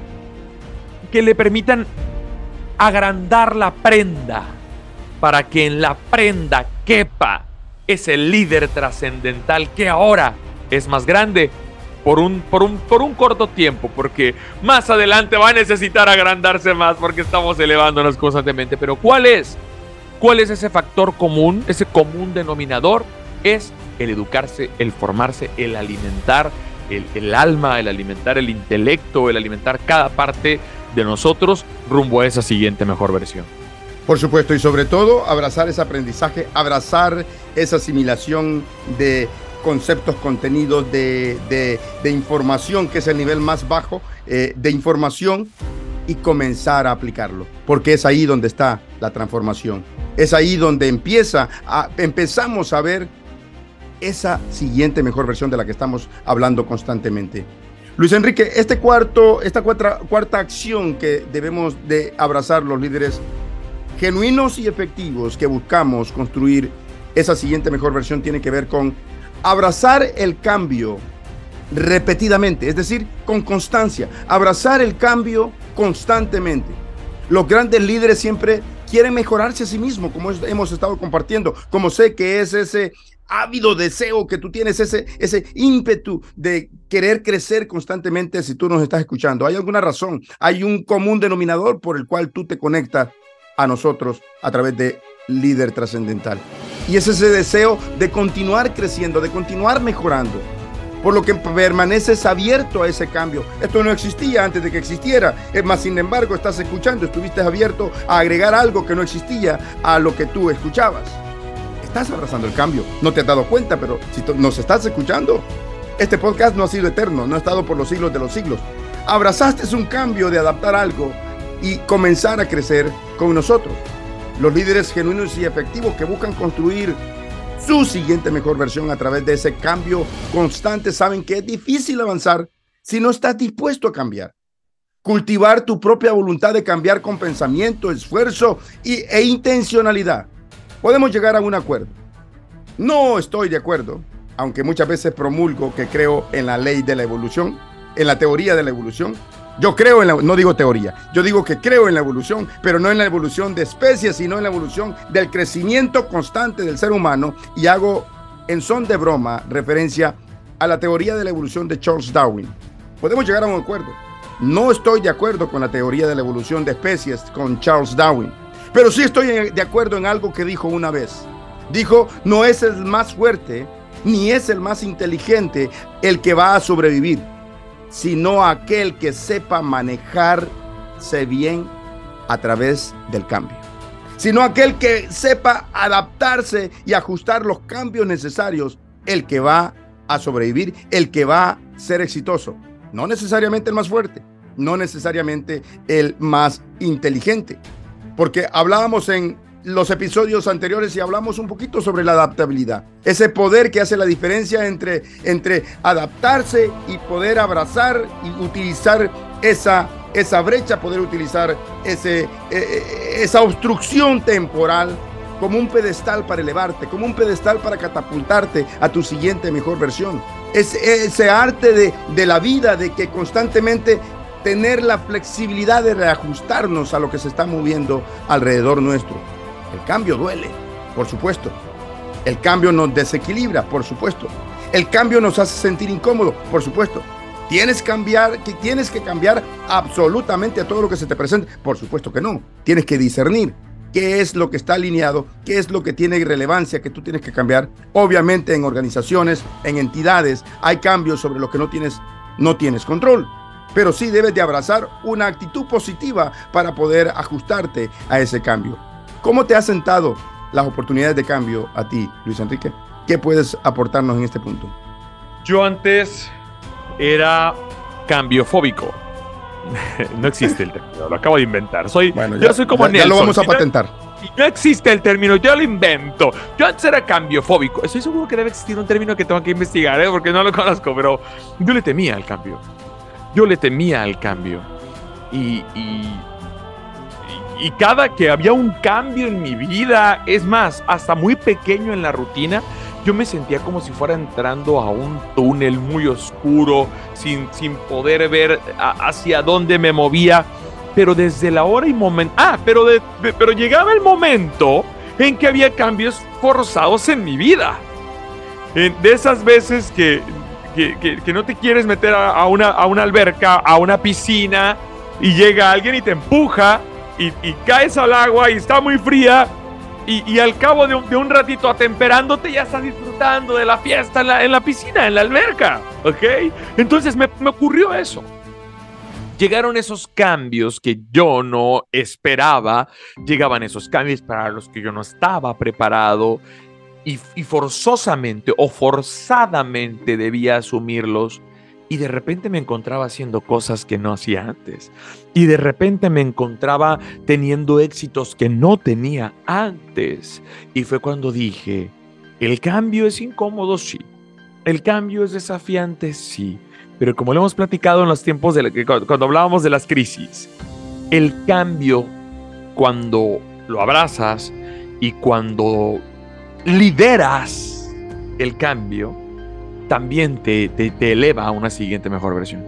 que le permitan agrandar la prenda para que en la prenda quepa ese líder trascendental que ahora es más grande por un, por, un, por un corto tiempo, porque más adelante va a necesitar agrandarse más porque estamos elevándonos constantemente. Pero ¿cuál es? ¿Cuál es ese factor común, ese común denominador? Es el educarse, el formarse, el alimentar el, el alma, el alimentar el intelecto, el alimentar cada parte de nosotros rumbo a esa siguiente mejor versión. Por supuesto, y sobre todo abrazar ese aprendizaje, abrazar esa asimilación de conceptos, contenidos, de, de, información, que es el nivel más bajo eh, de información, y comenzar a aplicarlo, porque es ahí donde está la transformación. Es ahí donde empieza a, empezamos a ver esa siguiente mejor versión de la que estamos hablando constantemente. Luis Enrique, este esta cuarta, cuarta acción que debemos de abrazar los líderes genuinos y efectivos que buscamos construir esa siguiente mejor versión tiene que ver con abrazar el cambio repetidamente, es decir, con constancia, abrazar el cambio constantemente. Los grandes líderes siempre quieren mejorarse a sí mismos, como hemos estado compartiendo, como sé que es ese ávido deseo que tú tienes, ese, ese ímpetu de querer crecer constantemente si tú nos estás escuchando. ¿Hay alguna razón? ¿Hay un común denominador por el cual tú te conectas a nosotros a través de líder trascendental? Y es ese deseo de continuar creciendo, de continuar mejorando. Por lo que permaneces abierto a ese cambio. Esto no existía antes de que existiera. Es más, sin embargo, estás escuchando, estuviste abierto a agregar algo que no existía a lo que tú escuchabas. Estás abrazando el cambio. No te has dado cuenta, pero si nos estás escuchando, este podcast no ha sido eterno, no ha estado por los siglos de los siglos. Abrazaste un cambio de adaptar algo y comenzar a crecer con nosotros. Los líderes genuinos y efectivos que buscan construir su siguiente mejor versión a través de ese cambio constante saben que es difícil avanzar si no estás dispuesto a cambiar. Cultivar tu propia voluntad de cambiar con pensamiento, esfuerzo y, e intencionalidad. Podemos llegar a un acuerdo. No estoy de acuerdo, aunque muchas veces promulgo que creo en la ley de la evolución, en la teoría de la evolución, yo creo en la, no digo teoría, yo digo que creo en la evolución, pero no en la evolución de especies, sino en la evolución del crecimiento constante del ser humano y hago en son de broma referencia a la teoría de la evolución de Charles Darwin. Podemos llegar a un acuerdo. No estoy de acuerdo con la teoría de la evolución de especies con Charles Darwin, pero sí estoy de acuerdo en algo que dijo una vez. Dijo, no es el más fuerte ni es el más inteligente el que va a sobrevivir sino aquel que sepa manejarse bien a través del cambio, sino aquel que sepa adaptarse y ajustar los cambios necesarios, el que va a sobrevivir, el que va a ser exitoso, no necesariamente el más fuerte, no necesariamente el más inteligente, porque hablábamos en los episodios anteriores y hablamos un poquito sobre la adaptabilidad. Ese poder que hace la diferencia entre, entre adaptarse y poder abrazar y utilizar esa, esa brecha, poder utilizar ese, e, e, esa obstrucción temporal como un pedestal para elevarte, como un pedestal para catapultarte a tu siguiente mejor versión. Es ese arte de, de la vida, de que constantemente tener la flexibilidad de reajustarnos a lo que se está moviendo alrededor nuestro. El cambio duele, por supuesto. El cambio nos desequilibra, por supuesto. El cambio nos hace sentir incómodo, por supuesto. ¿Tienes, cambiar, que tienes que cambiar absolutamente a todo lo que se te presente? Por supuesto que no. Tienes que discernir qué es lo que está alineado, qué es lo que tiene relevancia que tú tienes que cambiar. Obviamente en organizaciones, en entidades, hay cambios sobre lo que no tienes, no tienes control. Pero sí debes de abrazar una actitud positiva para poder ajustarte a ese cambio. ¿Cómo te ha sentado las oportunidades de cambio a ti, Luis Enrique? ¿Qué puedes aportarnos en este punto? Yo antes era cambiofóbico. <laughs> no existe el término, lo acabo de inventar. Soy, bueno, ya, yo soy como ya, lo vamos a patentar. No existe el término, yo lo invento. Yo antes era cambiofóbico. Estoy seguro que debe existir un término que tengo que investigar, ¿eh? porque no lo conozco, pero yo le temía al cambio. Yo le temía al cambio. y y cada que había un cambio en mi vida, es más, hasta muy pequeño en la rutina, yo me sentía como si fuera entrando a un túnel muy oscuro, sin, sin poder ver hacia dónde me movía. Pero desde la hora y momento... Ah, pero, pero llegaba el momento en que había cambios forzados en mi vida. de esas veces que, que, no te quieres meter a, una, a una alberca, a una piscina, y llega alguien y te empuja y, caes al agua y está muy fría y, al cabo de un, ratito atemperándote ya estás disfrutando de la fiesta en la, piscina, en la alberca, ¿ok? Entonces me, me ocurrió eso. Llegaron esos cambios que yo no esperaba, llegaban esos cambios para los que yo no estaba preparado y, forzosamente o forzadamente debía asumirlos y de repente me encontraba haciendo cosas que no hacía antes. Y de repente me encontraba teniendo éxitos que no tenía antes. Y fue cuando dije, el cambio es incómodo, sí. El cambio es desafiante, sí. Pero como lo hemos platicado en los tiempos de cuando hablábamos de las crisis, el cambio cuando lo abrazas y cuando lideras el cambio, también te, eleva a una siguiente mejor versión.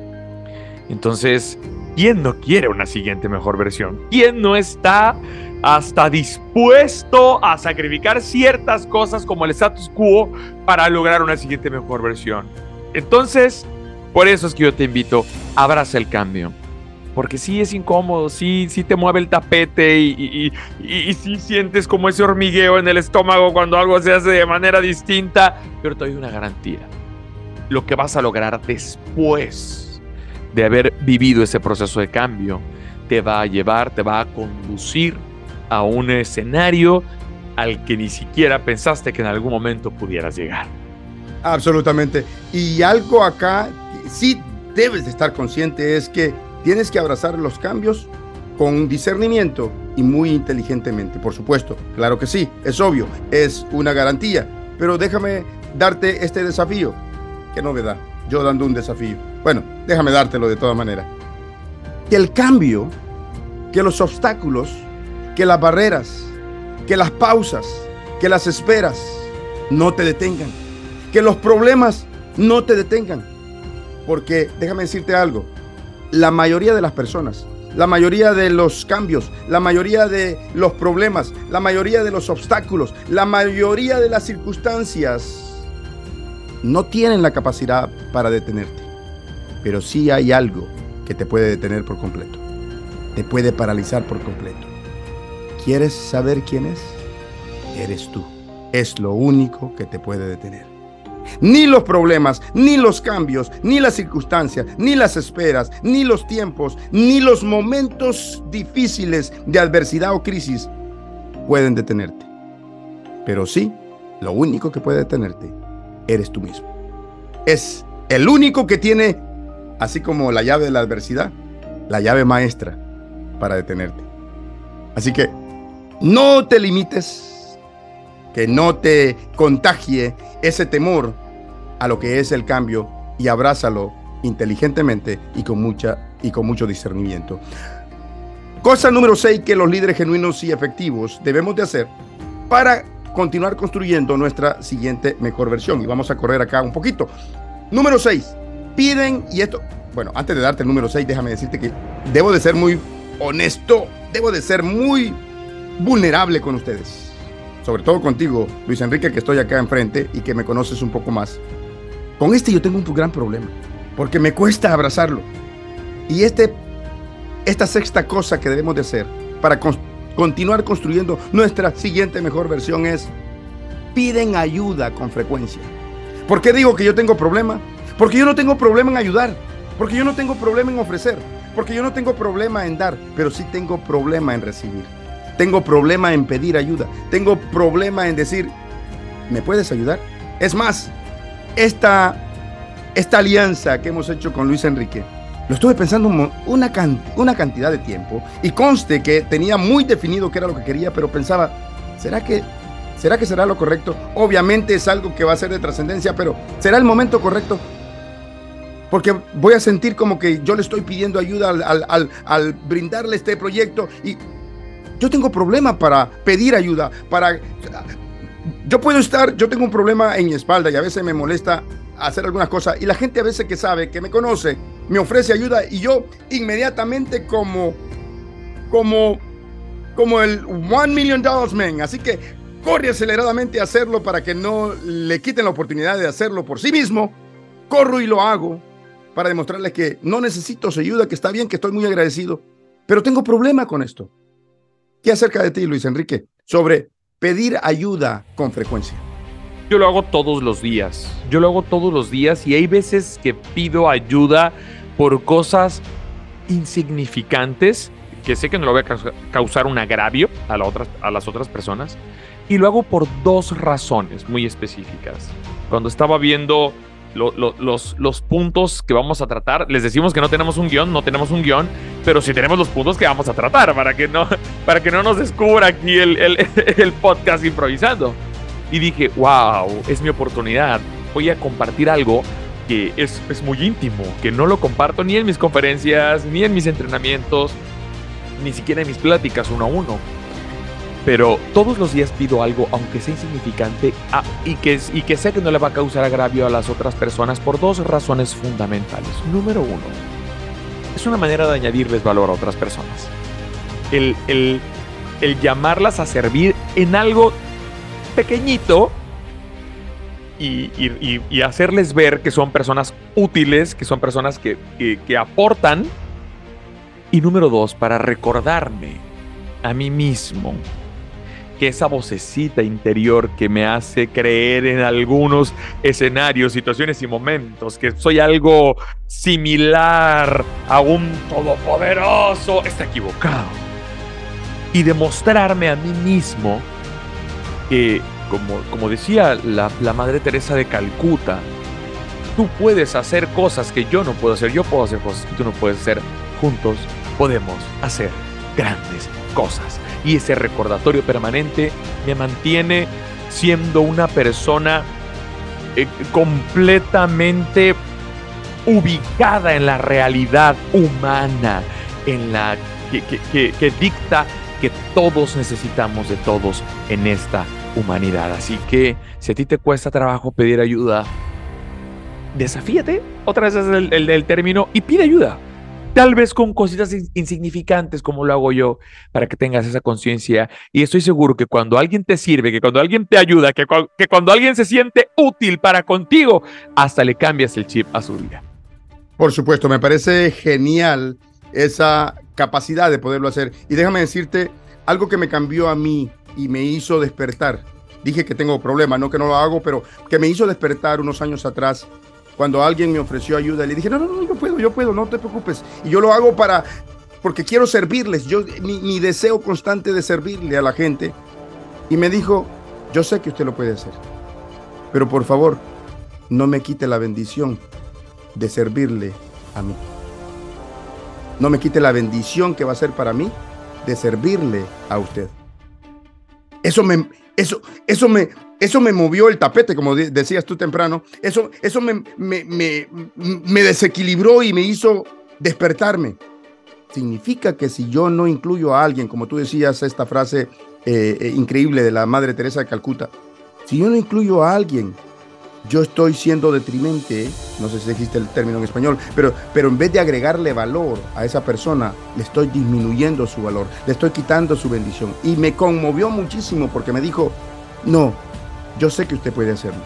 Entonces, ¿quién no quiere una siguiente mejor versión? ¿Quién no está hasta dispuesto a sacrificar ciertas cosas como el status quo para lograr una siguiente mejor versión? Entonces, por eso es que yo te invito, abraza el cambio. Porque sí es incómodo, sí, sí te mueve el tapete y, y, sí sientes como ese hormigueo en el estómago cuando algo se hace de manera distinta, pero te doy una garantía. Lo que vas a lograr después de haber vivido ese proceso de cambio te va a llevar, te va a conducir a un escenario al que ni siquiera pensaste que en algún momento pudieras llegar. Absolutamente. Y algo acá sí debes de estar consciente es que tienes que abrazar los cambios con discernimiento y muy inteligentemente, por supuesto. Claro que sí, es obvio, es una garantía. Pero déjame darte este desafío. Qué novedad, yo dando un desafío. Bueno, déjame dártelo de todas maneras. Que el cambio, que los obstáculos, que las barreras, que las pausas, que las esperas no te detengan. Que los problemas no te detengan. Porque déjame decirte algo, la mayoría de las personas, la mayoría de los cambios, la mayoría de los problemas, la mayoría de los obstáculos, la mayoría de las circunstancias no tienen la capacidad para detenerte. Pero sí hay algo que te puede detener por completo. Te puede paralizar por completo. ¿Quieres saber quién es? Eres tú. Es lo único que te puede detener. Ni los problemas, ni los cambios, ni las circunstancias, ni las esperas, ni los tiempos, ni los momentos difíciles de adversidad o crisis pueden detenerte. Pero sí, lo único que puede detenerte eres tú mismo. Es el único que tiene, así como la llave de la adversidad, la llave maestra para detenerte. Así que no te limites, que no te contagie ese temor a lo que es el cambio y abrázalo inteligentemente y con, mucha, y con mucho discernimiento. Cosa número 6 que los líderes genuinos y efectivos debemos de hacer para continuar construyendo nuestra siguiente mejor versión. Y vamos a correr acá un poquito. Número 6. Piden, y esto, bueno, antes de darte el número 6, déjame decirte que debo de ser muy honesto, debo de ser muy vulnerable con ustedes. Sobre todo contigo, Luis Enrique, que estoy acá enfrente y que me conoces un poco más. Con este yo tengo un gran problema, porque me cuesta abrazarlo. Y este, esta sexta cosa que debemos de hacer para continuar construyendo nuestra siguiente mejor versión es piden ayuda con frecuencia. ¿Por qué digo que yo tengo problema? Porque yo no tengo problema en ayudar, porque yo no tengo problema en ofrecer, porque yo no tengo problema en dar, pero sí tengo problema en recibir. Tengo problema en pedir ayuda. Tengo problema en decir, ¿me puedes ayudar? Es más, esta, esta alianza que hemos hecho con Luis Enrique, lo estuve pensando una, una cantidad de tiempo y conste que tenía muy definido qué era lo que quería, pero pensaba, ¿será que, ¿será que será lo correcto? Obviamente es algo que va a ser de trascendencia, pero ¿será el momento correcto? Porque voy a sentir como que yo le estoy pidiendo ayuda al, al brindarle este proyecto y yo tengo problema para pedir ayuda, para... Yo puedo estar, yo tengo un problema en mi espalda y a veces me molesta hacer algunas cosas y la gente a veces que sabe, que me conoce, me ofrece ayuda y yo inmediatamente como, como, como el One Million Dollars Man, así que corre aceleradamente a hacerlo para que no le quiten la oportunidad de hacerlo por sí mismo, corro y lo hago para demostrarles que no necesito su ayuda, que está bien, que estoy muy agradecido, pero tengo problema con esto. ¿Qué acerca de ti, Luis Enrique? Sobre pedir ayuda con frecuencia. Yo lo hago todos los días. Yo lo hago todos los días y hay veces que pido ayuda por cosas insignificantes que sé que no lo voy a causar un agravio a, a las otras personas. Y lo hago por dos razones muy específicas. Cuando estaba viendo los, los puntos que vamos a tratar. Les decimos que no tenemos un guion, no tenemos un guion, pero sí tenemos los puntos que vamos a tratar para que no, <laughs> para que no nos descubra aquí el, el, <laughs> el podcast improvisando. Y dije, wow, es mi oportunidad. Voy a compartir algo que es, es muy íntimo, que no lo comparto ni en mis conferencias, ni en mis entrenamientos, ni siquiera en mis pláticas uno a uno pero todos los días pido algo, aunque sea insignificante, ah, y, que, sé que no le va a causar agravio a las otras personas por dos razones fundamentales. Número uno, es una manera de añadirles valor a otras personas. El, llamarlas a servir en algo pequeñito y, hacerles ver que son personas útiles, que son personas que, que aportan Y número dos, para recordarme a mí mismo que esa vocecita interior que me hace creer en algunos escenarios, situaciones y momentos, que soy algo similar a un todopoderoso, está equivocado. Y demostrarme a mí mismo que, como, como decía la, la Madre Teresa de Calcuta, tú puedes hacer cosas que yo no puedo hacer, yo puedo hacer cosas que tú no puedes hacer, juntos podemos hacer grandes cosas y ese recordatorio permanente me mantiene siendo una persona eh, completamente ubicada en la realidad humana, en la que, dicta que todos necesitamos de todos en esta humanidad. Así que si a ti te cuesta trabajo pedir ayuda, desafíate, otra vez es el, el término, y pide ayuda tal vez con cositas insignificantes como lo hago yo, para que tengas esa conciencia. Y estoy seguro que cuando alguien te sirve, que cuando alguien te ayuda, que, que cuando alguien se siente útil para contigo, hasta le cambias el chip a su vida. Por supuesto, me parece genial esa capacidad de poderlo hacer. Y déjame decirte algo que me cambió a mí y me hizo despertar. Dije que tengo problemas, no que no lo hago, pero que me hizo despertar unos años atrás cuando alguien me ofreció ayuda, le dije, no, no, no, yo puedo, yo puedo, no te preocupes. Y yo lo hago para, porque quiero servirles, yo, mi, deseo constante de servirle a la gente. Y me dijo, yo sé que usted lo puede hacer, pero por favor, no me quite la bendición de servirle a mí. No me quite la bendición que va a ser para mí de servirle a usted. Eso me, eso, eso me, eso me movió el tapete, como decías tú temprano. Eso, eso me, me, desequilibró y me hizo despertarme. Significa que si yo no incluyo a alguien, como tú decías, esta frase eh, eh, increíble de la Madre Teresa de Calcuta, si yo no incluyo a alguien, yo estoy siendo detrimente, no sé si existe el término en español, pero, pero en vez de agregarle valor a esa persona, le estoy disminuyendo su valor, le estoy quitando su bendición. Y me conmovió muchísimo porque me dijo, no, yo sé que usted puede hacerlo.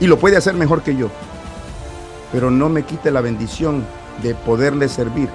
Y lo puede hacer mejor que yo. Pero no me quite la bendición de poderle servir.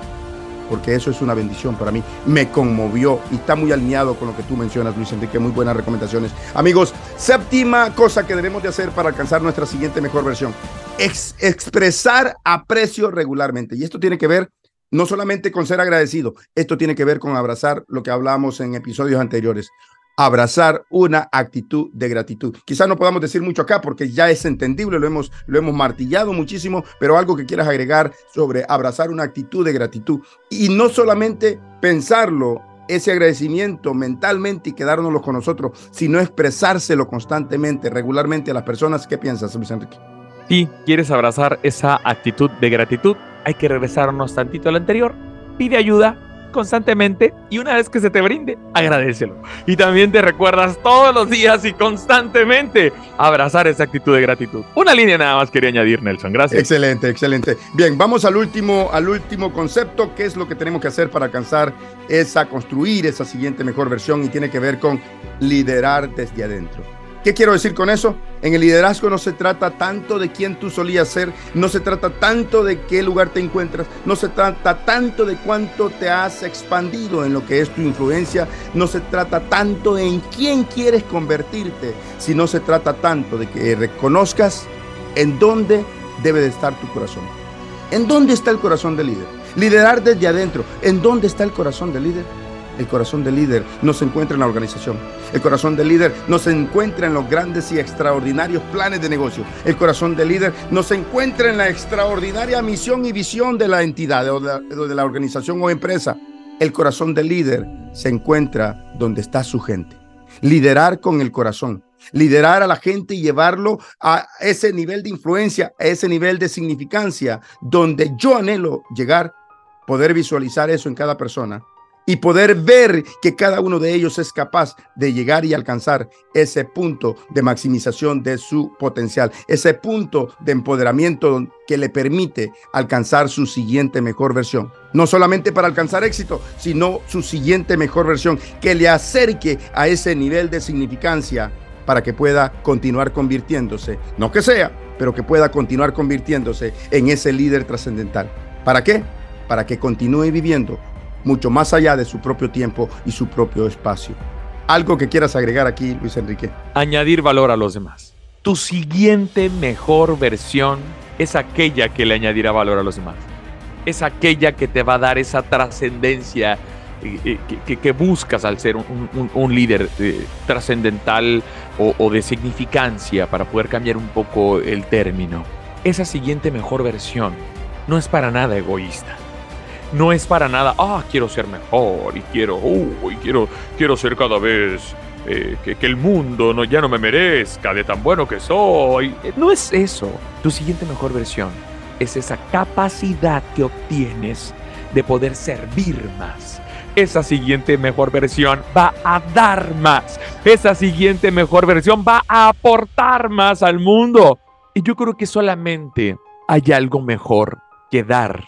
Porque eso es una bendición para mí. Me conmovió y está muy alineado con lo que tú mencionas, Luis Enrique. Muy buenas recomendaciones. Amigos, séptima cosa que debemos de hacer para alcanzar nuestra siguiente mejor versión. expresar aprecio regularmente. Y esto tiene que ver no solamente con ser agradecido, esto tiene que ver con abrazar lo que hablamos en episodios anteriores abrazar una actitud de gratitud. Quizás no podamos decir mucho acá porque ya es entendible, lo hemos, lo hemos martillado muchísimo, pero algo que quieras agregar sobre abrazar una actitud de gratitud y no solamente pensarlo, ese agradecimiento mentalmente y quedárnoslo con nosotros, sino expresárselo constantemente, regularmente a las personas. ¿Qué piensas, Luis Enrique? Si quieres abrazar esa actitud de gratitud, hay que regresarnos tantito al anterior. Pide ayuda, constantemente y una vez que se te brinde, agradecelo. Y también te recuerdas todos los días y constantemente abrazar esa actitud de gratitud. Una línea nada más quería añadir, Nelson. Gracias. Excelente, excelente. Bien, vamos al último, al último concepto, qué es lo que tenemos que hacer para alcanzar esa, construir esa siguiente mejor versión y tiene que ver con liderar desde adentro. ¿Qué quiero decir con eso? En el liderazgo no se trata tanto de quién tú solías ser, no se trata tanto de qué lugar te encuentras, no se trata tanto de cuánto te has expandido en lo que es tu influencia, no se trata tanto de en quién quieres convertirte, sino se trata tanto de que reconozcas en dónde debe de estar tu corazón. ¿En dónde está el corazón del líder? Liderar desde adentro. ¿En dónde está el corazón del líder? El corazón del líder no se encuentra en la organización. El corazón del líder no se encuentra en los grandes y extraordinarios planes de negocio. El corazón del líder no se encuentra en la extraordinaria misión y visión de la entidad de la, organización o empresa. El corazón del líder se encuentra donde está su gente. Liderar con el corazón. Liderar a la gente y llevarlo a ese nivel de influencia, a ese nivel de significancia, donde yo anhelo llegar, poder visualizar eso en cada persona y poder ver que cada uno de ellos es capaz de llegar y alcanzar ese punto de maximización de su potencial, ese punto de empoderamiento que le permite alcanzar su siguiente mejor versión. No solamente para alcanzar éxito, sino su siguiente mejor versión que le acerque a ese nivel de significancia para que pueda continuar convirtiéndose, no que sea, pero que pueda continuar convirtiéndose en ese líder trascendental. ¿Para qué? Para que continúe viviendo mucho más allá de su propio tiempo y su propio espacio. Algo que quieras agregar aquí, Luis Enrique. Añadir valor a los demás. Tu siguiente mejor versión es aquella que le añadirá valor a los demás. Es aquella que te va a dar esa trascendencia eh, eh, que, buscas al ser un, líder eh, trascendental o, de significancia para poder cambiar un poco el término. Esa siguiente mejor versión no es para nada egoísta. No es para nada, ah, quiero ser mejor y quiero, uh, y quiero, quiero ser cada vez que, que, el mundo no, ya no me merezca de tan bueno que soy. No es eso. Tu siguiente mejor versión es esa capacidad que obtienes de poder servir más, esa siguiente mejor versión va a dar más. Esa siguiente mejor versión va a aportar más al mundo. Y yo creo que solamente hay algo mejor que dar,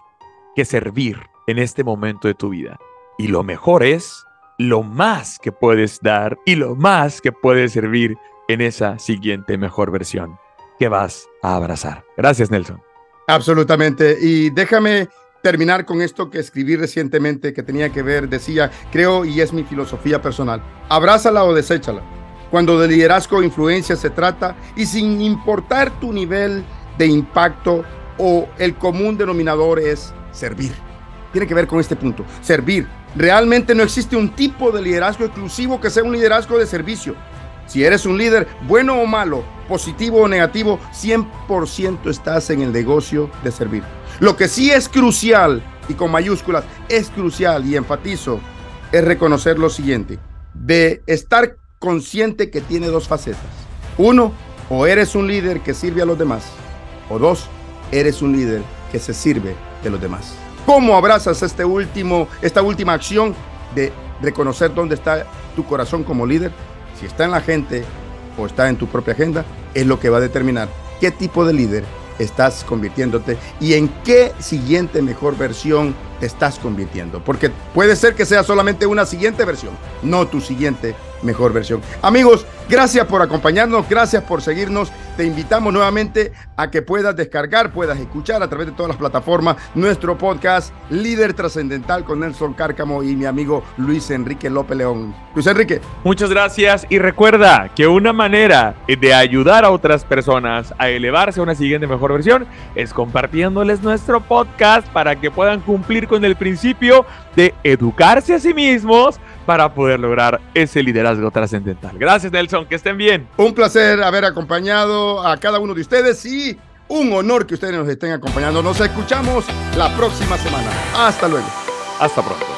que servir en este momento de tu vida. Y lo mejor es lo más que puedes dar y lo más que puedes servir en esa siguiente mejor versión que vas a abrazar. Gracias, Nelson. Absolutamente. Y déjame terminar con esto que escribí recientemente que tenía que ver, decía, creo y es mi filosofía personal, abrázala o deséchala. Cuando de liderazgo o influencia se trata y sin importar tu nivel de impacto o el común denominador es servir. Tiene que ver con este punto, servir. Realmente no existe un tipo de liderazgo exclusivo que sea un liderazgo de servicio. Si eres un líder, bueno o malo, positivo o negativo, 100% estás en el negocio de servir. Lo que sí es crucial, y con mayúsculas, es crucial y enfatizo, es reconocer lo siguiente, de estar consciente que tiene dos facetas. Uno, o eres un líder que sirve a los demás, o dos, eres un líder que se sirve de los demás. ¿Cómo abrazas este último, esta última acción de reconocer dónde está tu corazón como líder? Si está en la gente o está en tu propia agenda, es lo que va a determinar qué tipo de líder estás convirtiéndote y en qué siguiente mejor versión te estás convirtiendo. Porque puede ser que sea solamente una siguiente versión, no tu siguiente mejor versión. Amigos, gracias por acompañarnos, gracias por seguirnos. Te invitamos nuevamente a que puedas descargar, puedas escuchar a través de todas las plataformas nuestro podcast Líder Trascendental con Nelson Cárcamo y mi amigo Luis Enrique López León. Luis Enrique. Muchas gracias y recuerda que una manera de ayudar a otras personas a elevarse a una siguiente mejor versión es compartiéndoles nuestro podcast para que puedan cumplir con el principio de educarse a sí mismos para poder lograr ese liderazgo trascendental. Gracias Nelson, que estén bien. Un placer haber acompañado a cada uno de ustedes y un honor que ustedes nos estén acompañando. Nos escuchamos la próxima semana. Hasta luego. Hasta pronto.